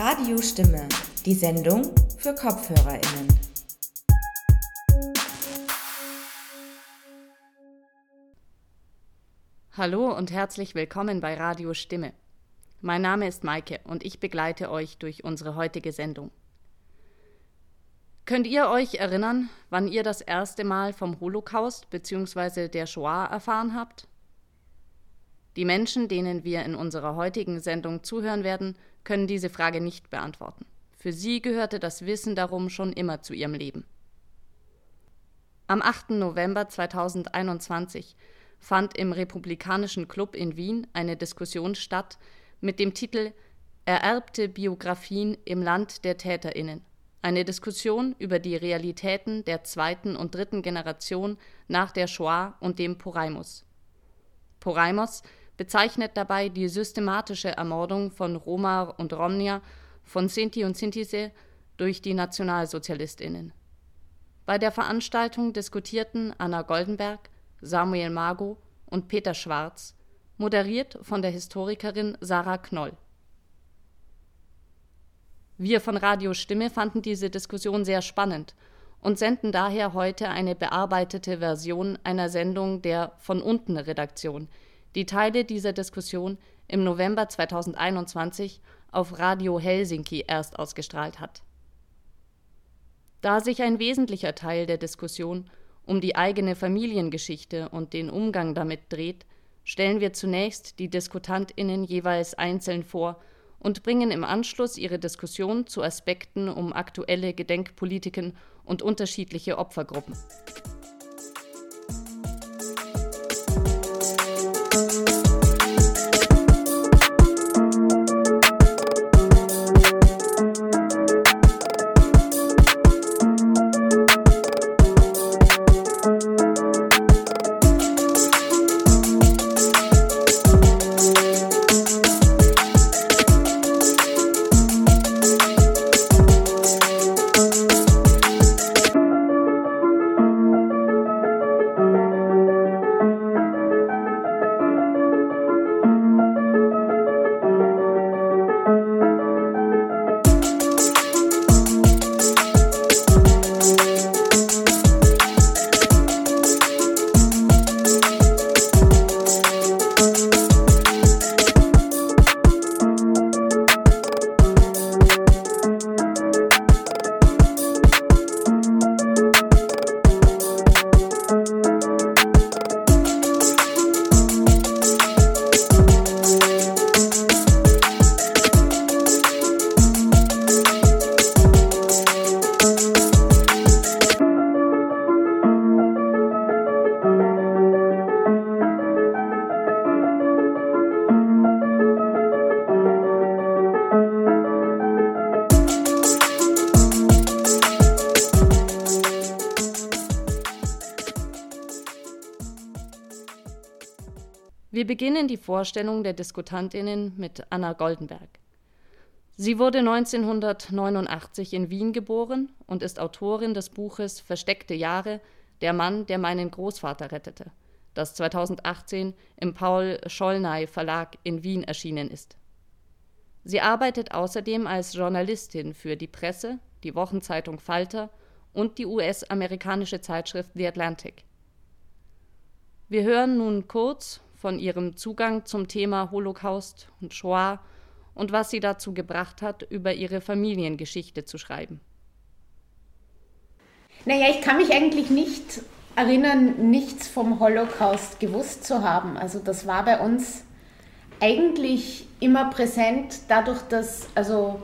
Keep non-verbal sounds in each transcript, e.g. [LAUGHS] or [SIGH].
Radiostimme, die Sendung für KopfhörerInnen. Hallo und herzlich willkommen bei Radio Stimme. Mein Name ist Maike und ich begleite euch durch unsere heutige Sendung. Könnt ihr euch erinnern, wann ihr das erste Mal vom Holocaust bzw. der Shoah erfahren habt? Die Menschen, denen wir in unserer heutigen Sendung zuhören werden, können diese Frage nicht beantworten. Für sie gehörte das Wissen darum schon immer zu ihrem Leben. Am 8. November 2021 fand im Republikanischen Club in Wien eine Diskussion statt mit dem Titel Ererbte Biografien im Land der Täterinnen. Eine Diskussion über die Realitäten der zweiten und dritten Generation nach der Shoah und dem Poraimus. Poraimus bezeichnet dabei die systematische Ermordung von Roma und Romnia, von Sinti und Sintise durch die Nationalsozialistinnen. Bei der Veranstaltung diskutierten Anna Goldenberg, Samuel Mago und Peter Schwarz, moderiert von der Historikerin Sarah Knoll. Wir von Radio Stimme fanden diese Diskussion sehr spannend und senden daher heute eine bearbeitete Version einer Sendung der Von unten Redaktion, die Teile dieser Diskussion im November 2021 auf Radio Helsinki erst ausgestrahlt hat. Da sich ein wesentlicher Teil der Diskussion um die eigene Familiengeschichte und den Umgang damit dreht, stellen wir zunächst die Diskutantinnen jeweils einzeln vor und bringen im Anschluss ihre Diskussion zu Aspekten um aktuelle Gedenkpolitiken und unterschiedliche Opfergruppen. Beginnen die Vorstellung der Diskutantinnen mit Anna Goldenberg. Sie wurde 1989 in Wien geboren und ist Autorin des Buches Versteckte Jahre – Der Mann, der meinen Großvater rettete, das 2018 im Paul Schollnay Verlag in Wien erschienen ist. Sie arbeitet außerdem als Journalistin für die Presse, die Wochenzeitung Falter und die US-amerikanische Zeitschrift The Atlantic. Wir hören nun kurz von ihrem Zugang zum Thema Holocaust und Shoah und was sie dazu gebracht hat, über ihre Familiengeschichte zu schreiben. Naja, ich kann mich eigentlich nicht erinnern, nichts vom Holocaust gewusst zu haben. Also das war bei uns eigentlich immer präsent, dadurch, dass also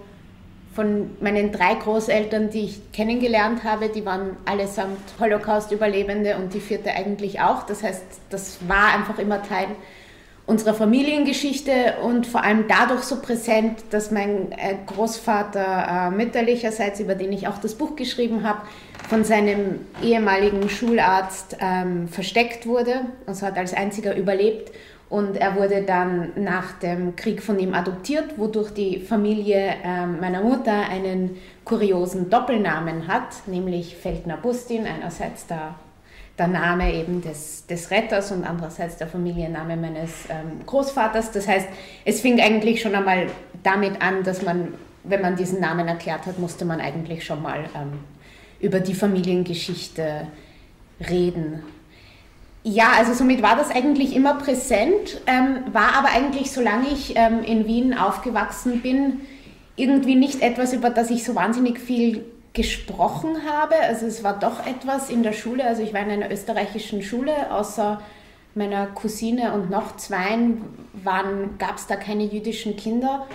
von meinen drei Großeltern, die ich kennengelernt habe, die waren allesamt Holocaust-Überlebende und die vierte eigentlich auch. Das heißt, das war einfach immer Teil unserer Familiengeschichte und vor allem dadurch so präsent, dass mein äh, Großvater äh, mütterlicherseits, über den ich auch das Buch geschrieben habe, von seinem ehemaligen Schularzt ähm, versteckt wurde, also hat als einziger überlebt und er wurde dann nach dem Krieg von ihm adoptiert, wodurch die Familie äh, meiner Mutter einen kuriosen Doppelnamen hat, nämlich Feldner Bustin, einerseits der, der Name eben des, des Retters und andererseits der Familienname meines ähm, Großvaters. Das heißt, es fing eigentlich schon einmal damit an, dass man wenn man diesen Namen erklärt hat, musste man eigentlich schon mal ähm, über die Familiengeschichte reden. Ja, also somit war das eigentlich immer präsent, ähm, war aber eigentlich, solange ich ähm, in Wien aufgewachsen bin, irgendwie nicht etwas, über das ich so wahnsinnig viel gesprochen habe. Also es war doch etwas in der Schule, also ich war in einer österreichischen Schule, außer meiner Cousine und noch zweien gab es da keine jüdischen Kinder.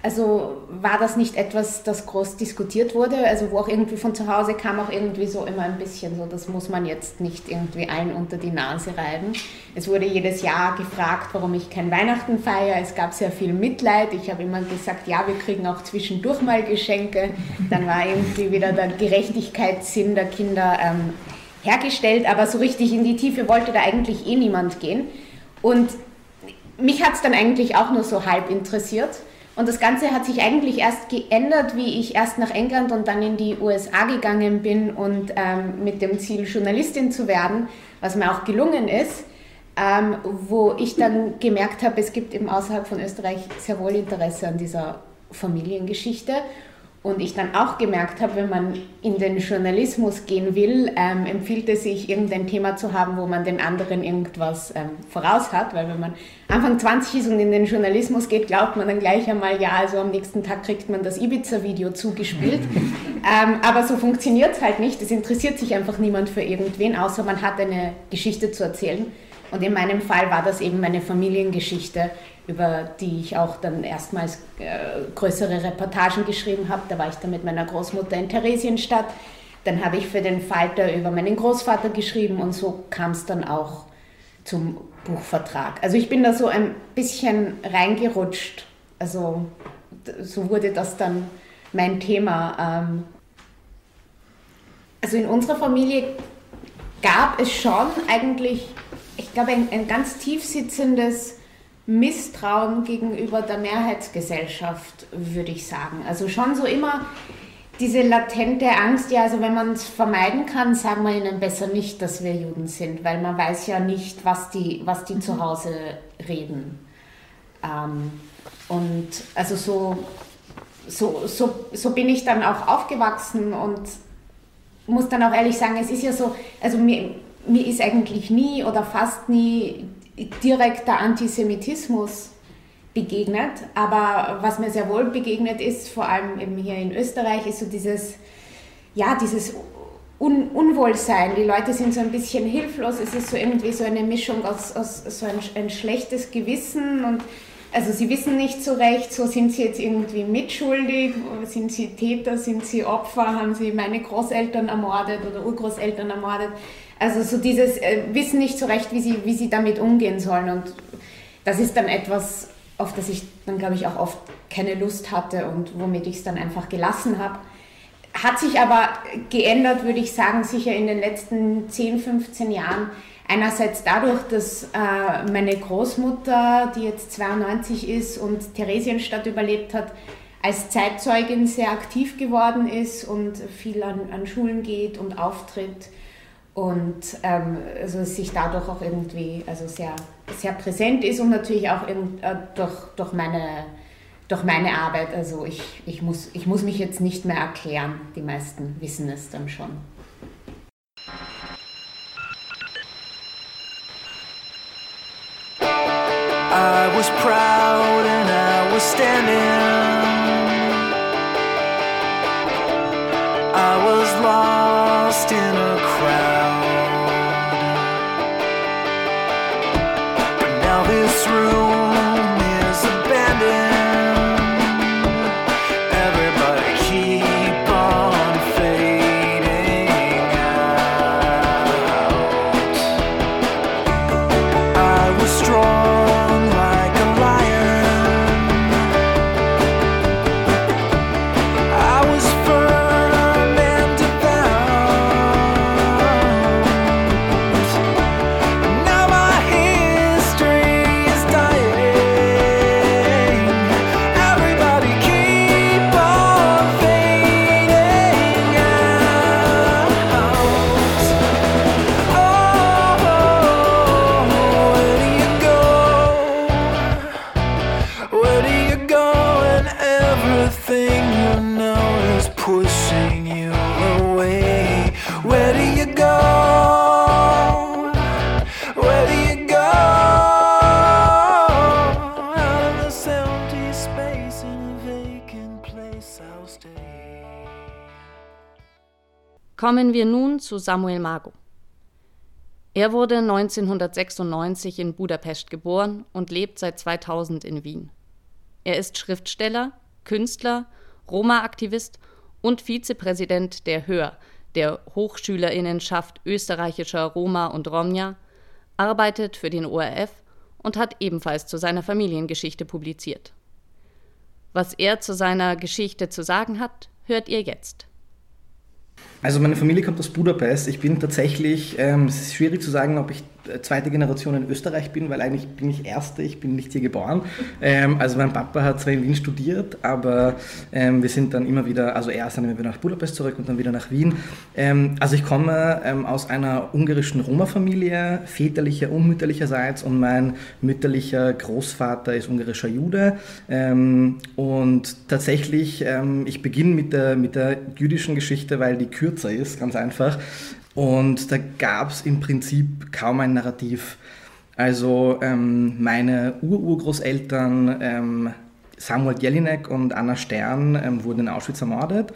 Also war das nicht etwas, das groß diskutiert wurde, also wo auch irgendwie von zu Hause kam auch irgendwie so immer ein bisschen so, das muss man jetzt nicht irgendwie allen unter die Nase reiben. Es wurde jedes Jahr gefragt, warum ich kein Weihnachten feiere. Es gab sehr viel Mitleid. Ich habe immer gesagt, ja, wir kriegen auch zwischendurch mal Geschenke. Dann war irgendwie wieder der Gerechtigkeitssinn der Kinder ähm, hergestellt, aber so richtig in die Tiefe wollte da eigentlich eh niemand gehen. Und mich hat es dann eigentlich auch nur so halb interessiert. Und das Ganze hat sich eigentlich erst geändert, wie ich erst nach England und dann in die USA gegangen bin und ähm, mit dem Ziel, Journalistin zu werden, was mir auch gelungen ist, ähm, wo ich dann [LAUGHS] gemerkt habe, es gibt eben außerhalb von Österreich sehr wohl Interesse an dieser Familiengeschichte und ich dann auch gemerkt habe, wenn man in den Journalismus gehen will, ähm, empfiehlt es sich, irgendein Thema zu haben, wo man den anderen irgendwas ähm, voraus hat. Weil wenn man Anfang 20 ist und in den Journalismus geht, glaubt man dann gleich einmal, ja, also am nächsten Tag kriegt man das Ibiza-Video zugespielt. [LAUGHS] ähm, aber so funktioniert es halt nicht. Es interessiert sich einfach niemand für irgendwen, außer man hat eine Geschichte zu erzählen. Und in meinem Fall war das eben meine Familiengeschichte, über die ich auch dann erstmals äh, größere Reportagen geschrieben habe. Da war ich dann mit meiner Großmutter in Theresienstadt. Dann habe ich für den Falter über meinen Großvater geschrieben und so kam es dann auch zum Buchvertrag. Also ich bin da so ein bisschen reingerutscht. Also so wurde das dann mein Thema. Ähm. Also in unserer Familie gab es schon eigentlich, ich glaube, ein, ein ganz tief sitzendes Misstrauen gegenüber der Mehrheitsgesellschaft, würde ich sagen. Also schon so immer diese latente Angst, ja, also wenn man es vermeiden kann, sagen wir ihnen besser nicht, dass wir Juden sind, weil man weiß ja nicht, was die, was die mhm. zu Hause reden. Ähm, und also so, so, so, so bin ich dann auch aufgewachsen und muss dann auch ehrlich sagen, es ist ja so, also mir, mir ist eigentlich nie oder fast nie direkter Antisemitismus begegnet, aber was mir sehr wohl begegnet ist, vor allem eben hier in Österreich, ist so dieses, ja, dieses Un Unwohlsein. Die Leute sind so ein bisschen hilflos, es ist so irgendwie so eine Mischung aus, aus so ein, ein schlechtes Gewissen und also sie wissen nicht so recht, so sind sie jetzt irgendwie mitschuldig, sind sie Täter, sind sie Opfer, haben sie meine Großeltern ermordet oder Urgroßeltern ermordet. Also so dieses äh, Wissen nicht so recht, wie sie, wie sie damit umgehen sollen. Und das ist dann etwas, auf das ich dann, glaube ich, auch oft keine Lust hatte und womit ich es dann einfach gelassen habe. Hat sich aber geändert, würde ich sagen, sicher in den letzten 10, 15 Jahren. Einerseits dadurch, dass äh, meine Großmutter, die jetzt 92 ist und Theresienstadt überlebt hat, als Zeitzeugin sehr aktiv geworden ist und viel an, an Schulen geht und auftritt und ähm, also sich dadurch auch irgendwie also sehr, sehr präsent ist und natürlich auch in, äh, durch, durch, meine, durch meine Arbeit. Also ich, ich, muss, ich muss mich jetzt nicht mehr erklären, die meisten wissen es dann schon. I was proud and I was standing I was lost Kommen wir nun zu Samuel Mago. Er wurde 1996 in Budapest geboren und lebt seit 2000 in Wien. Er ist Schriftsteller, Künstler, Roma-Aktivist und Vizepräsident der HÖR, der Hochschülerinnenschaft österreichischer Roma und Romja, arbeitet für den ORF und hat ebenfalls zu seiner Familiengeschichte publiziert. Was er zu seiner Geschichte zu sagen hat, hört ihr jetzt. Also meine Familie kommt aus Budapest. Ich bin tatsächlich, ähm, es ist schwierig zu sagen, ob ich zweite Generation in Österreich bin, weil eigentlich bin ich erste, ich bin nicht hier geboren. Ähm, also mein Papa hat zwar in Wien studiert, aber ähm, wir sind dann immer wieder, also erst dann immer wieder nach Budapest zurück und dann wieder nach Wien. Ähm, also ich komme ähm, aus einer ungarischen Roma-Familie, väterlicher und mütterlicherseits und mein mütterlicher Großvater ist ungarischer Jude. Ähm, und tatsächlich, ähm, ich beginne mit der, mit der jüdischen Geschichte, weil die kürzer ist, ganz einfach. Und da gab es im Prinzip kaum ein Narrativ. Also ähm, meine Ururgroßeltern ähm, Samuel Jelinek und Anna Stern ähm, wurden in Auschwitz ermordet.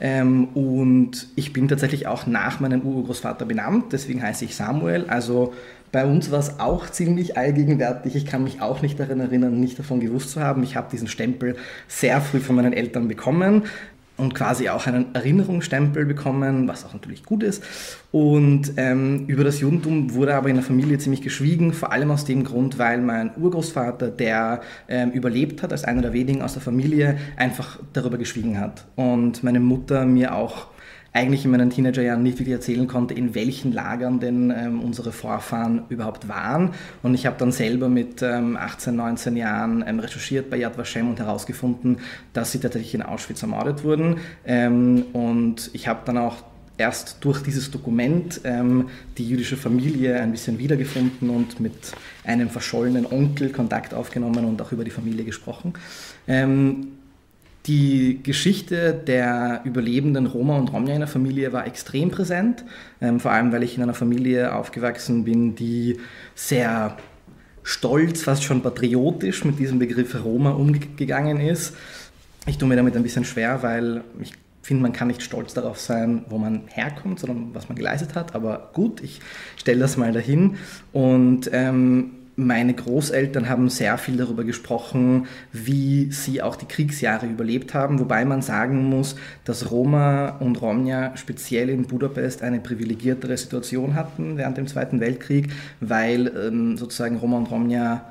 Ähm, und ich bin tatsächlich auch nach meinem Urgroßvater benannt, deswegen heiße ich Samuel. Also bei uns war es auch ziemlich allgegenwärtig. Ich kann mich auch nicht daran erinnern, nicht davon gewusst zu haben. Ich habe diesen Stempel sehr früh von meinen Eltern bekommen und quasi auch einen Erinnerungsstempel bekommen, was auch natürlich gut ist. Und ähm, über das Judentum wurde aber in der Familie ziemlich geschwiegen, vor allem aus dem Grund, weil mein Urgroßvater, der ähm, überlebt hat, als einer der wenigen aus der Familie, einfach darüber geschwiegen hat. Und meine Mutter mir auch eigentlich in meinen Teenagerjahren nicht wirklich erzählen konnte, in welchen Lagern denn ähm, unsere Vorfahren überhaupt waren. Und ich habe dann selber mit ähm, 18, 19 Jahren ähm, recherchiert bei Yad Vashem und herausgefunden, dass sie tatsächlich in Auschwitz ermordet wurden. Ähm, und ich habe dann auch erst durch dieses Dokument ähm, die jüdische Familie ein bisschen wiedergefunden und mit einem verschollenen Onkel Kontakt aufgenommen und auch über die Familie gesprochen. Ähm, die Geschichte der überlebenden Roma und Romja in der Familie war extrem präsent, ähm, vor allem weil ich in einer Familie aufgewachsen bin, die sehr stolz, fast schon patriotisch mit diesem Begriff Roma umgegangen ist. Ich tue mir damit ein bisschen schwer, weil ich finde, man kann nicht stolz darauf sein, wo man herkommt, sondern was man geleistet hat. Aber gut, ich stelle das mal dahin. Und ähm, meine Großeltern haben sehr viel darüber gesprochen, wie sie auch die Kriegsjahre überlebt haben, wobei man sagen muss, dass Roma und Romja speziell in Budapest eine privilegiertere Situation hatten während dem Zweiten Weltkrieg, weil ähm, sozusagen Roma und Romja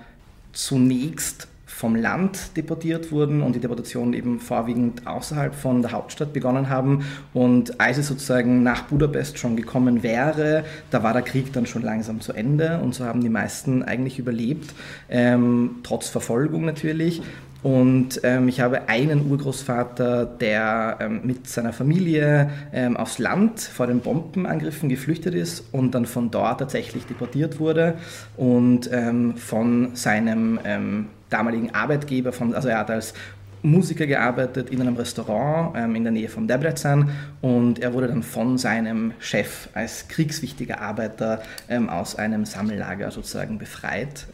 zunächst vom Land deportiert wurden und die Deportationen eben vorwiegend außerhalb von der Hauptstadt begonnen haben. Und als es sozusagen nach Budapest schon gekommen wäre, da war der Krieg dann schon langsam zu Ende und so haben die meisten eigentlich überlebt, ähm, trotz Verfolgung natürlich. Und ähm, ich habe einen Urgroßvater, der ähm, mit seiner Familie ähm, aufs Land vor den Bombenangriffen geflüchtet ist und dann von dort tatsächlich deportiert wurde und ähm, von seinem ähm, damaligen Arbeitgeber, von, also er hat als Musiker gearbeitet in einem Restaurant ähm, in der Nähe von Debrecen und er wurde dann von seinem Chef als kriegswichtiger Arbeiter aus einem Sammellager sozusagen befreit.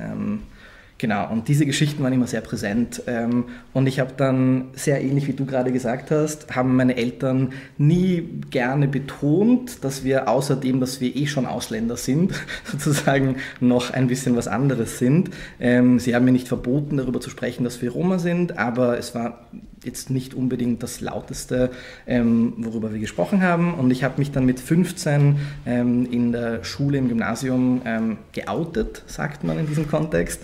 Genau, und diese Geschichten waren immer sehr präsent. Ähm, und ich habe dann, sehr ähnlich wie du gerade gesagt hast, haben meine Eltern nie gerne betont, dass wir außerdem, dass wir eh schon Ausländer sind, [LAUGHS] sozusagen noch ein bisschen was anderes sind. Ähm, sie haben mir nicht verboten, darüber zu sprechen, dass wir Roma sind, aber es war jetzt nicht unbedingt das lauteste, ähm, worüber wir gesprochen haben. Und ich habe mich dann mit 15 ähm, in der Schule, im Gymnasium geoutet, sagt man in diesem Kontext,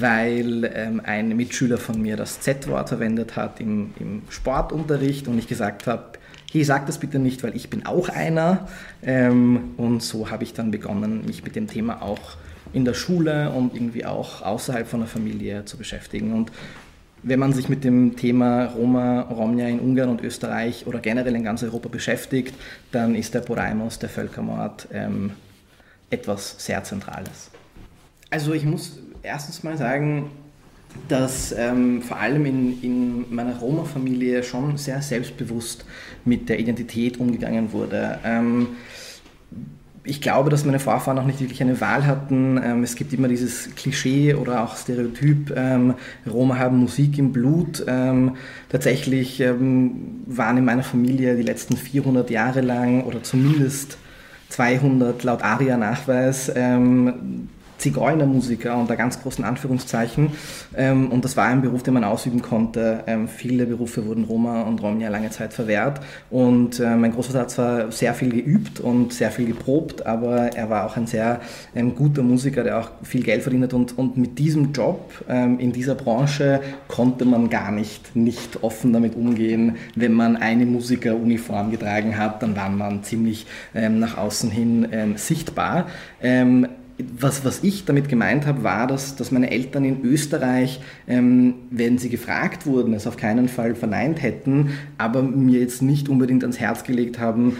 weil ähm, ein Mitschüler von mir das Z-Wort verwendet hat im, im Sportunterricht und ich gesagt habe, hey, sag das bitte nicht, weil ich bin auch einer. Ähm, und so habe ich dann begonnen, mich mit dem Thema auch in der Schule und irgendwie auch außerhalb von der Familie zu beschäftigen. Und wenn man sich mit dem Thema Roma, Romja in Ungarn und Österreich oder generell in ganz Europa beschäftigt, dann ist der Poraimos, der Völkermord, ähm, etwas sehr Zentrales. Also ich muss erstens mal sagen, dass ähm, vor allem in, in meiner Roma-Familie schon sehr selbstbewusst mit der Identität umgegangen wurde. Ähm, ich glaube, dass meine Vorfahren auch nicht wirklich eine Wahl hatten. Ähm, es gibt immer dieses Klischee oder auch Stereotyp, ähm, Roma haben Musik im Blut. Ähm, tatsächlich waren in meiner Familie die letzten 400 Jahre lang oder zumindest 200 laut ARIA-Nachweis Zigeunermusiker unter ganz großen Anführungszeichen. Ähm, und das war ein Beruf, den man ausüben konnte. Ähm, viele Berufe wurden Roma und Romja lange Zeit verwehrt. Und äh, mein Großvater hat zwar sehr viel geübt und sehr viel geprobt, aber er war auch ein sehr ähm, guter Musiker, der auch viel Geld verdient hat. Und, und mit diesem Job in dieser Branche konnte man gar nicht, nicht offen damit umgehen. Wenn man eine Musikeruniform getragen hat, dann war man ziemlich nach außen hin sichtbar was, was ich damit gemeint habe, war, dass, dass meine Eltern in Österreich, ähm, wenn sie gefragt wurden, es auf keinen Fall verneint hätten, aber mir jetzt nicht unbedingt ans Herz gelegt haben,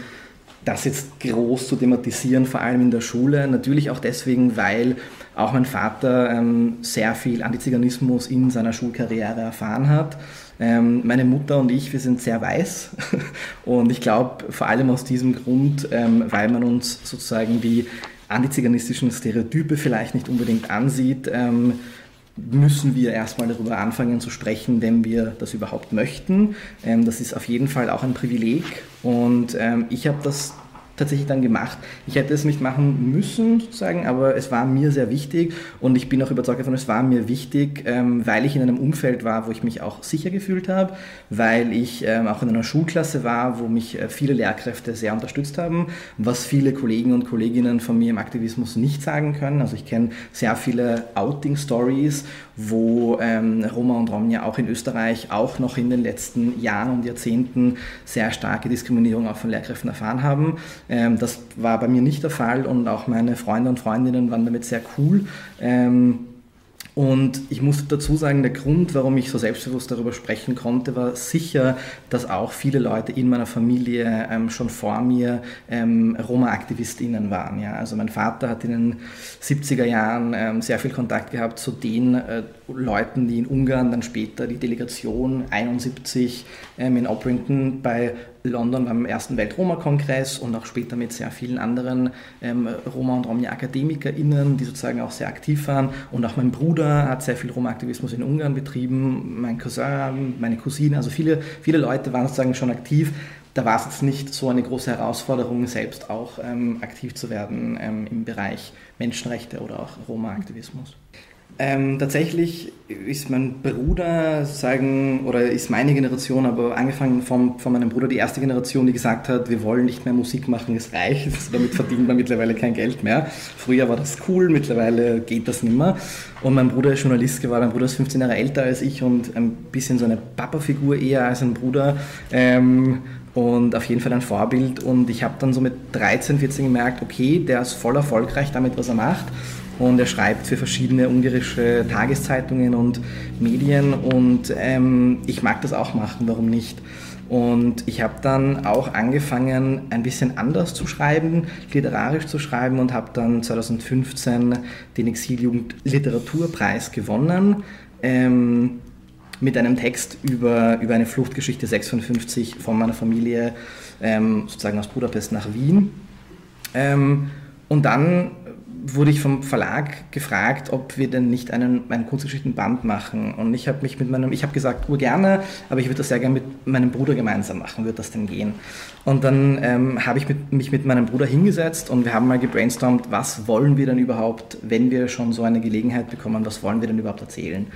das jetzt groß zu thematisieren, vor allem in der Schule. Natürlich auch deswegen, weil auch mein Vater ähm, sehr viel Antiziganismus in seiner Schulkarriere erfahren hat. Ähm, meine Mutter und ich, wir sind sehr weiß [LAUGHS] und ich glaube vor allem aus diesem Grund, ähm, weil man uns sozusagen die antiziganistischen Stereotype vielleicht nicht unbedingt ansieht, ähm, müssen wir erstmal darüber anfangen zu sprechen, wenn wir das überhaupt möchten. Ähm, das ist auf jeden Fall auch ein Privileg und ähm, ich habe das tatsächlich dann gemacht. Ich hätte es nicht machen müssen, sozusagen, aber es war mir sehr wichtig und ich bin auch überzeugt davon, es war mir wichtig, ähm, weil ich in einem Umfeld war, wo ich mich auch sicher gefühlt habe, weil ich ähm, auch in einer Schulklasse war, wo mich äh, viele Lehrkräfte sehr unterstützt haben, was viele Kollegen und Kolleginnen von mir im Aktivismus nicht sagen können. Also ich kenne sehr viele Outing-Stories, wo ähm, Roma und Romja auch in Österreich auch noch in den letzten Jahren und Jahrzehnten sehr starke Diskriminierung auch von Lehrkräften erfahren haben. Ähm, das war bei mir nicht der Fall und auch meine Freunde und Freundinnen waren damit sehr cool. Ähm, und ich muss dazu sagen, der Grund, warum ich so selbstbewusst darüber sprechen konnte, war sicher, dass auch viele Leute in meiner Familie ähm, schon vor mir ähm, Roma-AktivistInnen waren. Ja? Also mein Vater hat in den 70er Jahren ähm, sehr viel Kontakt gehabt zu den äh, Leuten, die in Ungarn dann später die Delegation 71 ähm, in Oprington bei London beim ersten Welt-Roma-Kongress und auch später mit sehr vielen anderen ähm, Roma- und Romja-AkademikerInnen, die sozusagen auch sehr aktiv waren. Und auch mein Bruder hat sehr viel Roma-Aktivismus in Ungarn betrieben, mein Cousin, meine Cousine, also viele, viele Leute waren sozusagen schon aktiv. Da war es jetzt nicht so eine große Herausforderung, selbst auch ähm, aktiv zu werden ähm, im Bereich Menschenrechte oder auch Roma-Aktivismus. Ähm, tatsächlich ist mein Bruder, sagen, oder ist meine Generation, aber angefangen von, von meinem Bruder, die erste Generation, die gesagt hat, wir wollen nicht mehr Musik machen, es reicht, [LAUGHS] damit verdient man mittlerweile kein Geld mehr. Früher war das cool, mittlerweile geht das nicht mehr. Und mein Bruder ist Journalist geworden, mein Bruder ist 15 Jahre älter als ich und ein bisschen so eine Papa-Figur eher als ein Bruder. Ähm, und auf jeden Fall ein Vorbild. Und ich habe dann so mit 13, 14 gemerkt, okay, der ist voll erfolgreich damit, was er macht und er schreibt für verschiedene ungarische Tageszeitungen und Medien und ähm, ich mag das auch machen, warum nicht? Und ich habe dann auch angefangen, ein bisschen anders zu schreiben, literarisch zu schreiben und habe dann 2015 den Exiljugend Literaturpreis gewonnen. Ähm, mit einem Text über, über eine Fluchtgeschichte 56 von meiner Familie, ähm, sozusagen aus Budapest nach Wien. Ähm, und dann wurde ich vom Verlag gefragt, ob wir denn nicht einen, einen Kunstgeschichtenband machen. Und ich habe mich mit meinem, ich habe gesagt, ur gerne, aber ich würde das sehr gerne mit meinem Bruder gemeinsam machen, würde das denn gehen? Und dann ähm, habe ich mit, mich mit meinem Bruder hingesetzt und wir haben mal gebrainstormt, was wollen wir denn überhaupt, wenn wir schon so eine Gelegenheit bekommen, was wollen wir denn überhaupt erzählen?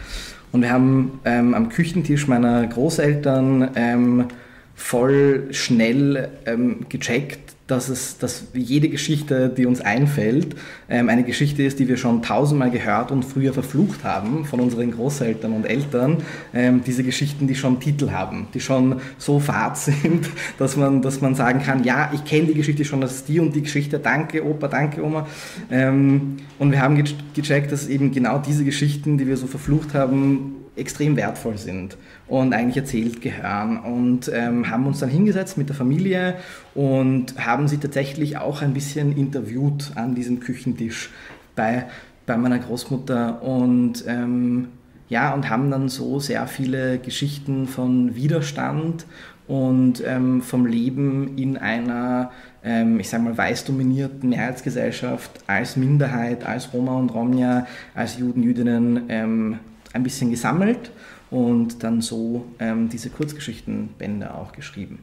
Und wir haben ähm, am Küchentisch meiner Großeltern ähm, voll schnell ähm, gecheckt, dass, es, dass jede Geschichte, die uns einfällt, ähm, eine Geschichte ist, die wir schon tausendmal gehört und früher verflucht haben von unseren Großeltern und Eltern. Ähm, diese Geschichten, die schon Titel haben, die schon so fad [LAUGHS] sind, dass man, dass man sagen kann, ja, ich kenne die Geschichte schon, das ist die und die Geschichte, danke Opa, danke Oma. Ähm, und wir haben gecheckt, dass eben genau diese Geschichten, die wir so verflucht haben, extrem wertvoll sind und eigentlich erzählt gehören. Und ähm, haben uns dann hingesetzt mit der Familie und haben sie tatsächlich auch ein bisschen interviewt an diesem Küchentisch bei, bei meiner Großmutter. Und ähm, ja, und haben dann so sehr viele Geschichten von Widerstand und ähm, vom Leben in einer ähm, ich sage mal, weiß dominierten Mehrheitsgesellschaft als Minderheit, als Roma und Romja, als Juden, Jüdinnen ähm, ein bisschen gesammelt und dann so ähm, diese Kurzgeschichtenbände auch geschrieben.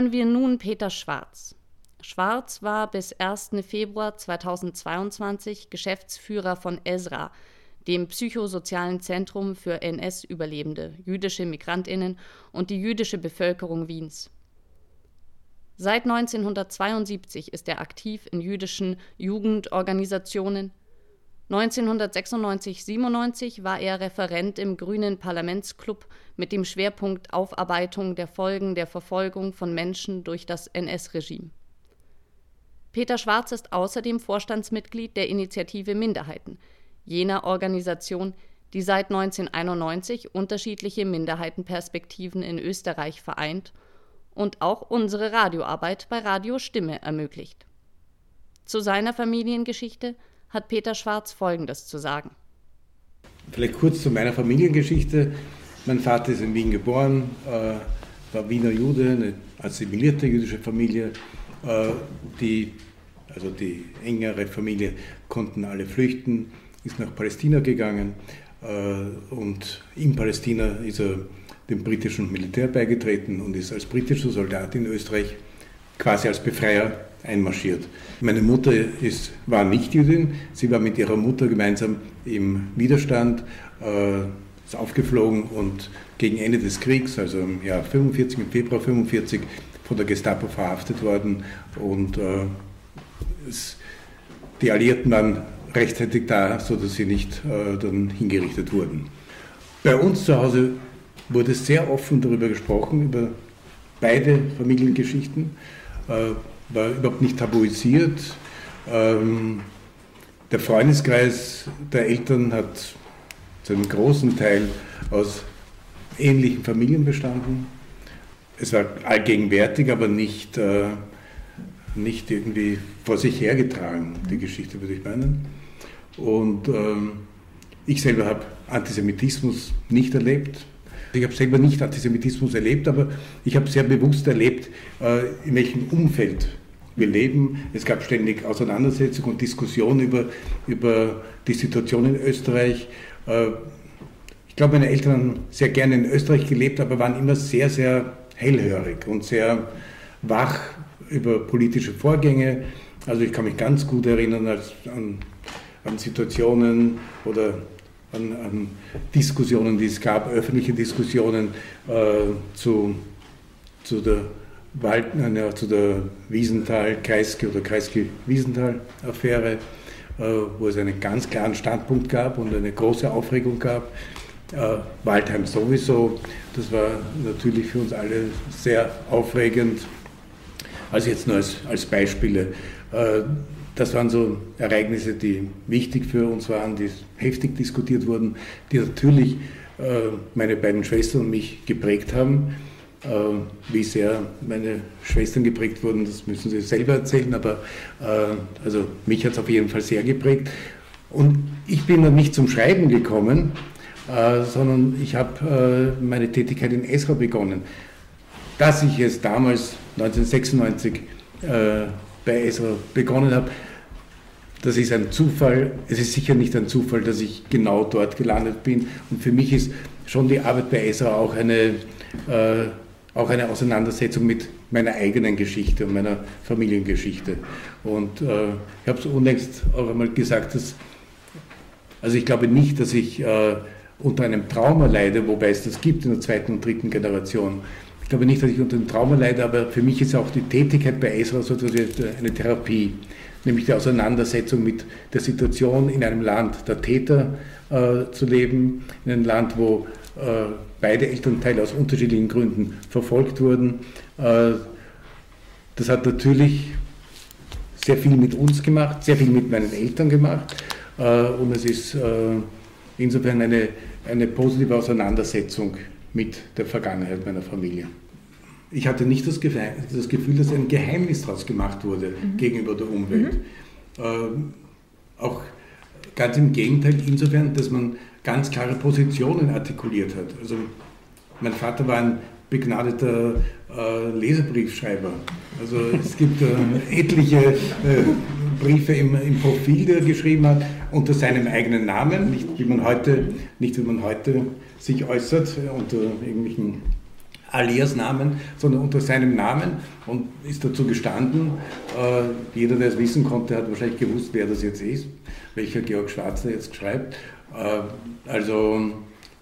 Hören wir nun Peter Schwarz. Schwarz war bis 1. Februar 2022 Geschäftsführer von ESRA, dem psychosozialen Zentrum für NS-Überlebende, jüdische Migrantinnen und die jüdische Bevölkerung Wiens. Seit 1972 ist er aktiv in jüdischen Jugendorganisationen, 1996-97 war er Referent im Grünen Parlamentsclub mit dem Schwerpunkt Aufarbeitung der Folgen der Verfolgung von Menschen durch das NS-Regime. Peter Schwarz ist außerdem Vorstandsmitglied der Initiative Minderheiten, jener Organisation, die seit 1991 unterschiedliche Minderheitenperspektiven in Österreich vereint und auch unsere Radioarbeit bei Radio Stimme ermöglicht. Zu seiner Familiengeschichte – hat Peter Schwarz Folgendes zu sagen. Vielleicht kurz zu meiner Familiengeschichte. Mein Vater ist in Wien geboren, äh, war Wiener Jude, eine assimilierte jüdische Familie. Äh, die, also die engere Familie konnten alle flüchten, ist nach Palästina gegangen äh, und in Palästina ist er dem britischen Militär beigetreten und ist als britischer Soldat in Österreich quasi als Befreier einmarschiert. Meine Mutter ist, war nicht Jüdin, sie war mit ihrer Mutter gemeinsam im Widerstand, äh, ist aufgeflogen und gegen Ende des Kriegs, also im Jahr 45, im Februar 45, von der Gestapo verhaftet worden und äh, es, die Alliierten waren rechtzeitig da, sodass sie nicht äh, dann hingerichtet wurden. Bei uns zu Hause wurde sehr offen darüber gesprochen, über beide Familiengeschichten. Äh, war überhaupt nicht tabuisiert. Ähm, der Freundeskreis der Eltern hat zu einem großen Teil aus ähnlichen Familien bestanden. Es war allgegenwärtig, aber nicht, äh, nicht irgendwie vor sich hergetragen, die Geschichte würde ich meinen. Und ähm, ich selber habe Antisemitismus nicht erlebt. Ich habe selber nicht Antisemitismus erlebt, aber ich habe sehr bewusst erlebt, äh, in welchem Umfeld wir leben. Es gab ständig Auseinandersetzungen und Diskussionen über, über die Situation in Österreich. Äh, ich glaube, meine Eltern haben sehr gerne in Österreich gelebt, aber waren immer sehr, sehr hellhörig und sehr wach über politische Vorgänge. Also ich kann mich ganz gut erinnern an, an Situationen oder an, an, Diskussionen, die es gab, öffentliche Diskussionen äh, zu, zu der Wald, ja, zu der Wiesenthal-Kreisky oder Kreisky-Wiesenthal-Affäre, äh, wo es einen ganz klaren Standpunkt gab und eine große Aufregung gab. Äh, Waldheim sowieso, das war natürlich für uns alle sehr aufregend. Also jetzt nur als, als Beispiele. äh, das waren so Ereignisse, die wichtig für uns waren, die heftig diskutiert wurden, die natürlich meine beiden Schwestern und mich geprägt haben. Äh, wie sehr meine Schwestern geprägt wurden, das müssen sie selber erzählen, aber also mich hat es auf jeden Fall sehr geprägt. Und ich bin dann nicht zum Schreiben gekommen, sondern ich habe meine Tätigkeit in Esra begonnen. Dass ich es damals 1996 bei Esra begonnen habe, das ist ein Zufall. Es ist sicher nicht ein Zufall, dass ich genau dort gelandet bin. Und für mich ist schon die Arbeit bei Esra auch eine, äh, auch eine Auseinandersetzung mit meiner eigenen Geschichte und meiner Familiengeschichte. Und äh, ich habe es unlängst auch einmal gesagt, dass, also ich glaube nicht, dass ich äh, unter einem Trauma leide, wobei es das gibt in der zweiten und dritten Generation. Ich glaube nicht, dass ich unter einem Trauma leide, aber für mich ist auch die Tätigkeit bei Esra so etwas wie eine Therapie nämlich die Auseinandersetzung mit der Situation in einem Land der Täter äh, zu leben, in einem Land, wo äh, beide Elternteile aus unterschiedlichen Gründen verfolgt wurden. Äh, das hat natürlich sehr viel mit uns gemacht, sehr viel mit meinen Eltern gemacht äh, und es ist äh, insofern eine, eine positive Auseinandersetzung mit der Vergangenheit meiner Familie ich hatte nicht das, das, Gefühl, dass ein Geheimnis daraus gemacht wurde mhm. gegenüber der Umwelt. Mhm. Ähm, auch ganz im Gegenteil, insofern, dass man ganz klare Positionen artikuliert hat. Also mein Vater war ein begnadeter äh, Leserbriefschreiber. Also es gibt äh, [LAUGHS] etliche äh, Briefe im, im, Profil, die er geschrieben hat, unter seinem eigenen Namen, nicht wie man heute, nicht wie man heute sich äußert, unter irgendwelchen Alias-Namen, sondern unter seinem Namen und ist dazu gestanden. Äh, jeder, der es wissen konnte, hat wahrscheinlich gewusst, wer das jetzt ist, welcher Georg Schwarzer jetzt schreibt. Äh, also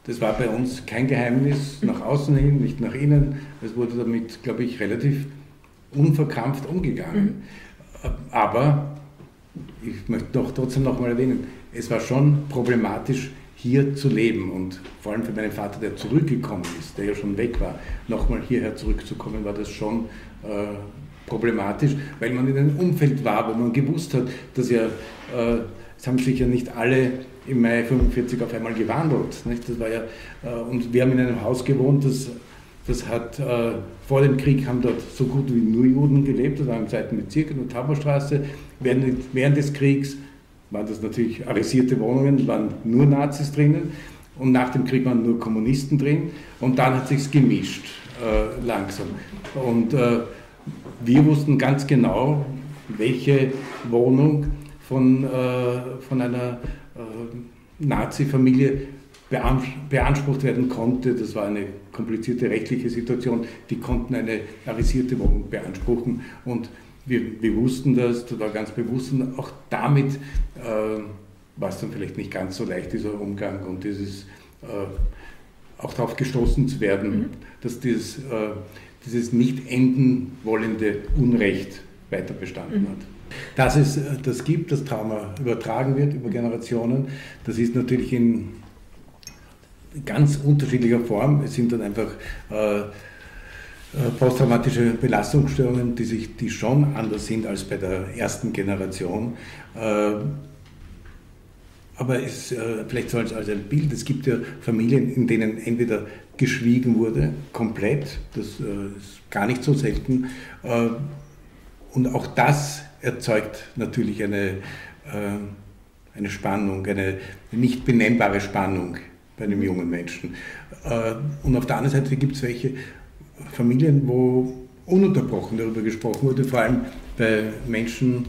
das war bei uns kein Geheimnis nach außen hin, nicht nach innen. Es wurde damit, glaube ich, relativ unverkrampft umgegangen. Mhm. Aber ich möchte doch trotzdem nochmal erwähnen, es war schon problematisch, hier zu leben. Und vor allem für meinen Vater, der zurückgekommen ist, der ja schon weg war, nochmal hierher zurückzukommen, war das schon äh, problematisch, weil man in einem Umfeld war, wo man gewusst hat, dass ja, äh, es haben sich ja nicht alle im Mai 45 auf einmal gewandelt. Nicht? Das war ja, äh, und wir haben in einem Haus gewohnt, das, das hat äh, vor dem Krieg haben dort so gut wie nur Juden gelebt, das war im zweiten Bezirk in der Taborstraße. Während, während des Kriegs waren das natürlich arisierte Wohnungen, waren nur Nazis drinnen und nach dem Krieg waren nur Kommunisten drin und dann hat sich gemischt äh, langsam. Und äh, wir wussten ganz genau, welche Wohnung von, äh, von einer äh, Nazi-Familie beansprucht werden konnte. Das war eine komplizierte rechtliche Situation. Die konnten eine arisierte Wohnung beanspruchen und wir, wir wussten das, das war ganz bewusst und auch damit äh, war es dann vielleicht nicht ganz so leicht, dieser Umgang und dieses äh, auch darauf gestoßen zu werden, mhm. dass dieses, äh, dieses nicht enden wollende Unrecht weiter bestanden mhm. hat. Dass es äh, das gibt, das Trauma übertragen wird über Generationen, das ist natürlich in ganz unterschiedlicher Form. Es sind dann einfach äh, äh, posttraumatische Belastungsstörungen, die, sich, die schon anders sind als bei der ersten Generation. Äh, aber es, äh, vielleicht so als, als ein Bild, es gibt ja Familien, in denen entweder geschwiegen wurde, komplett, das ist gar nicht so selten, und auch das erzeugt natürlich eine, eine Spannung, eine nicht benennbare Spannung bei einem jungen Menschen. Und auf der anderen Seite gibt es welche, Familien, wo ununterbrochen darüber gesprochen wurde, vor allem bei Menschen,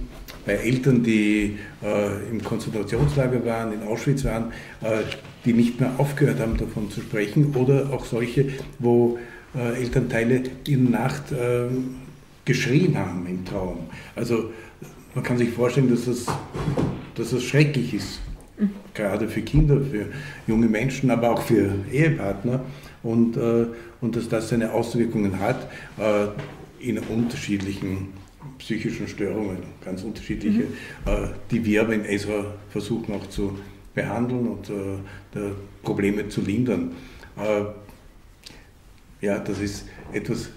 bei Eltern, die äh, im Konzentrationslager waren, in Auschwitz waren, äh, die nicht mehr aufgehört haben, davon zu sprechen, oder auch solche, wo äh, Elternteile in der Nacht äh, geschrien haben im Traum. Also man kann sich vorstellen, dass das, dass das schrecklich ist, mhm. gerade für Kinder, für junge Menschen, aber auch für Ehepartner und, äh, und dass das seine Auswirkungen hat äh, in unterschiedlichen psychischen Störungen, ganz unterschiedliche, mhm. äh, die wir aber in ESRA versuchen auch zu behandeln und äh, Probleme zu lindern. Äh, ja, das ist etwas,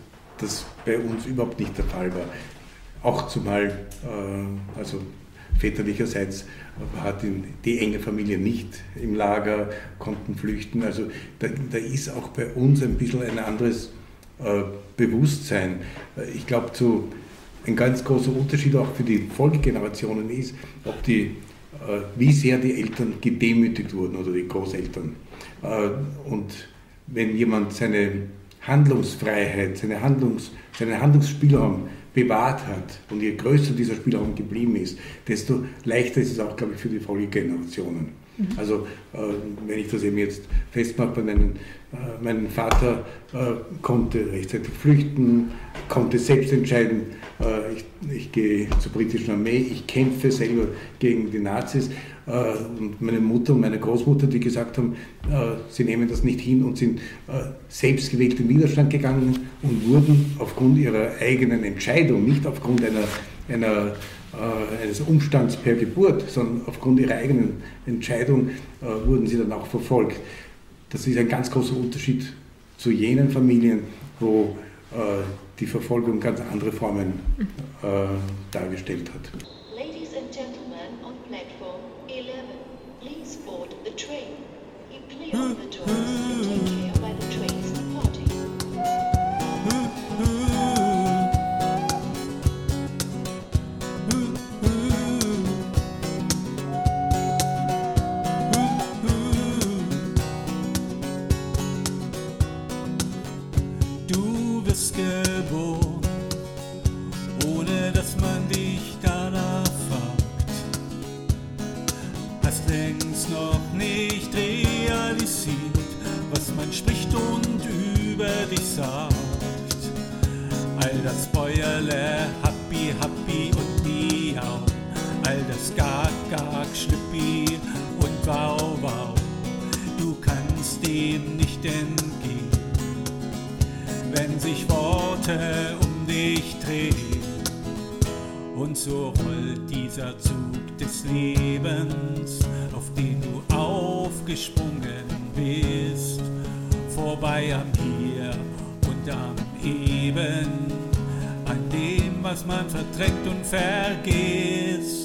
das bei uns überhaupt nicht der Fall war. auch zumal, äh, also väterlicherseits hat die enge Familie nicht im Lager, konnten flüchten. Also da, da ist auch bei uns ein bisschen ein anderes äh, Bewusstsein. Ich glaube, ein ganz großer Unterschied auch für die Folgegenerationen ist, ob die, äh, wie sehr die Eltern gedemütigt wurden oder die Großeltern. Äh, und wenn jemand seine Handlungsfreiheit, seine Handlungs, seinen Handlungsspielraum bewahrt hat und je größer dieser Spielraum geblieben ist, desto leichter ist es auch, glaube ich, für die Folgegenerationen. Mhm. Also äh, wenn ich das eben jetzt festmache bei meinen, äh, mein Vater äh, konnte rechtzeitig flüchten, konnte selbst entscheiden, äh, ich, ich gehe zur britischen Armee, ich kämpfe selber gegen die Nazis. Äh, und meine Mutter und meine Großmutter, die gesagt haben, äh, sie nehmen das nicht hin und sind selbstgewählt in Widerstand gegangen und wurden aufgrund ihrer eigenen Entscheidung, nicht aufgrund einer, einer eines Umstands per Geburt, sondern aufgrund ihrer eigenen Entscheidung wurden sie dann auch verfolgt. Das ist ein ganz großer Unterschied zu jenen Familien, wo die Verfolgung ganz andere Formen äh, dargestellt hat. Huh? Worte um dich drehen. Und so rollt dieser Zug des Lebens, auf den du aufgesprungen bist, vorbei am Hier und am Eben, an dem, was man verdrängt und vergisst.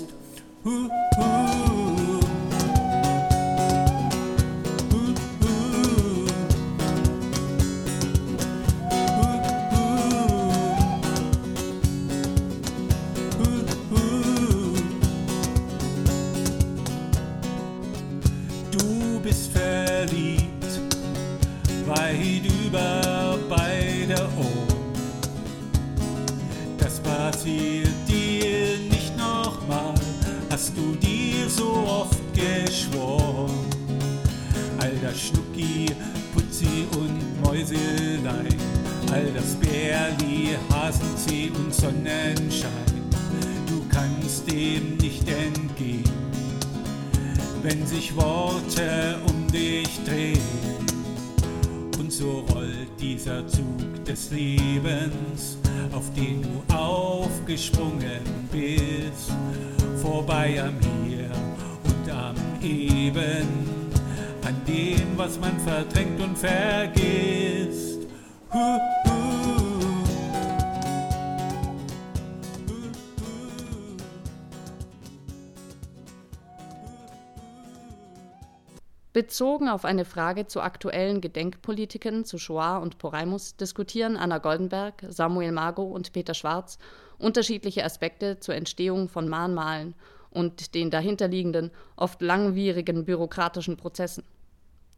Bezogen auf eine Frage zu aktuellen Gedenkpolitiken zu Shoah und Poraimus diskutieren Anna Goldenberg, Samuel Margot und Peter Schwarz unterschiedliche Aspekte zur Entstehung von Mahnmalen und den dahinterliegenden, oft langwierigen bürokratischen Prozessen.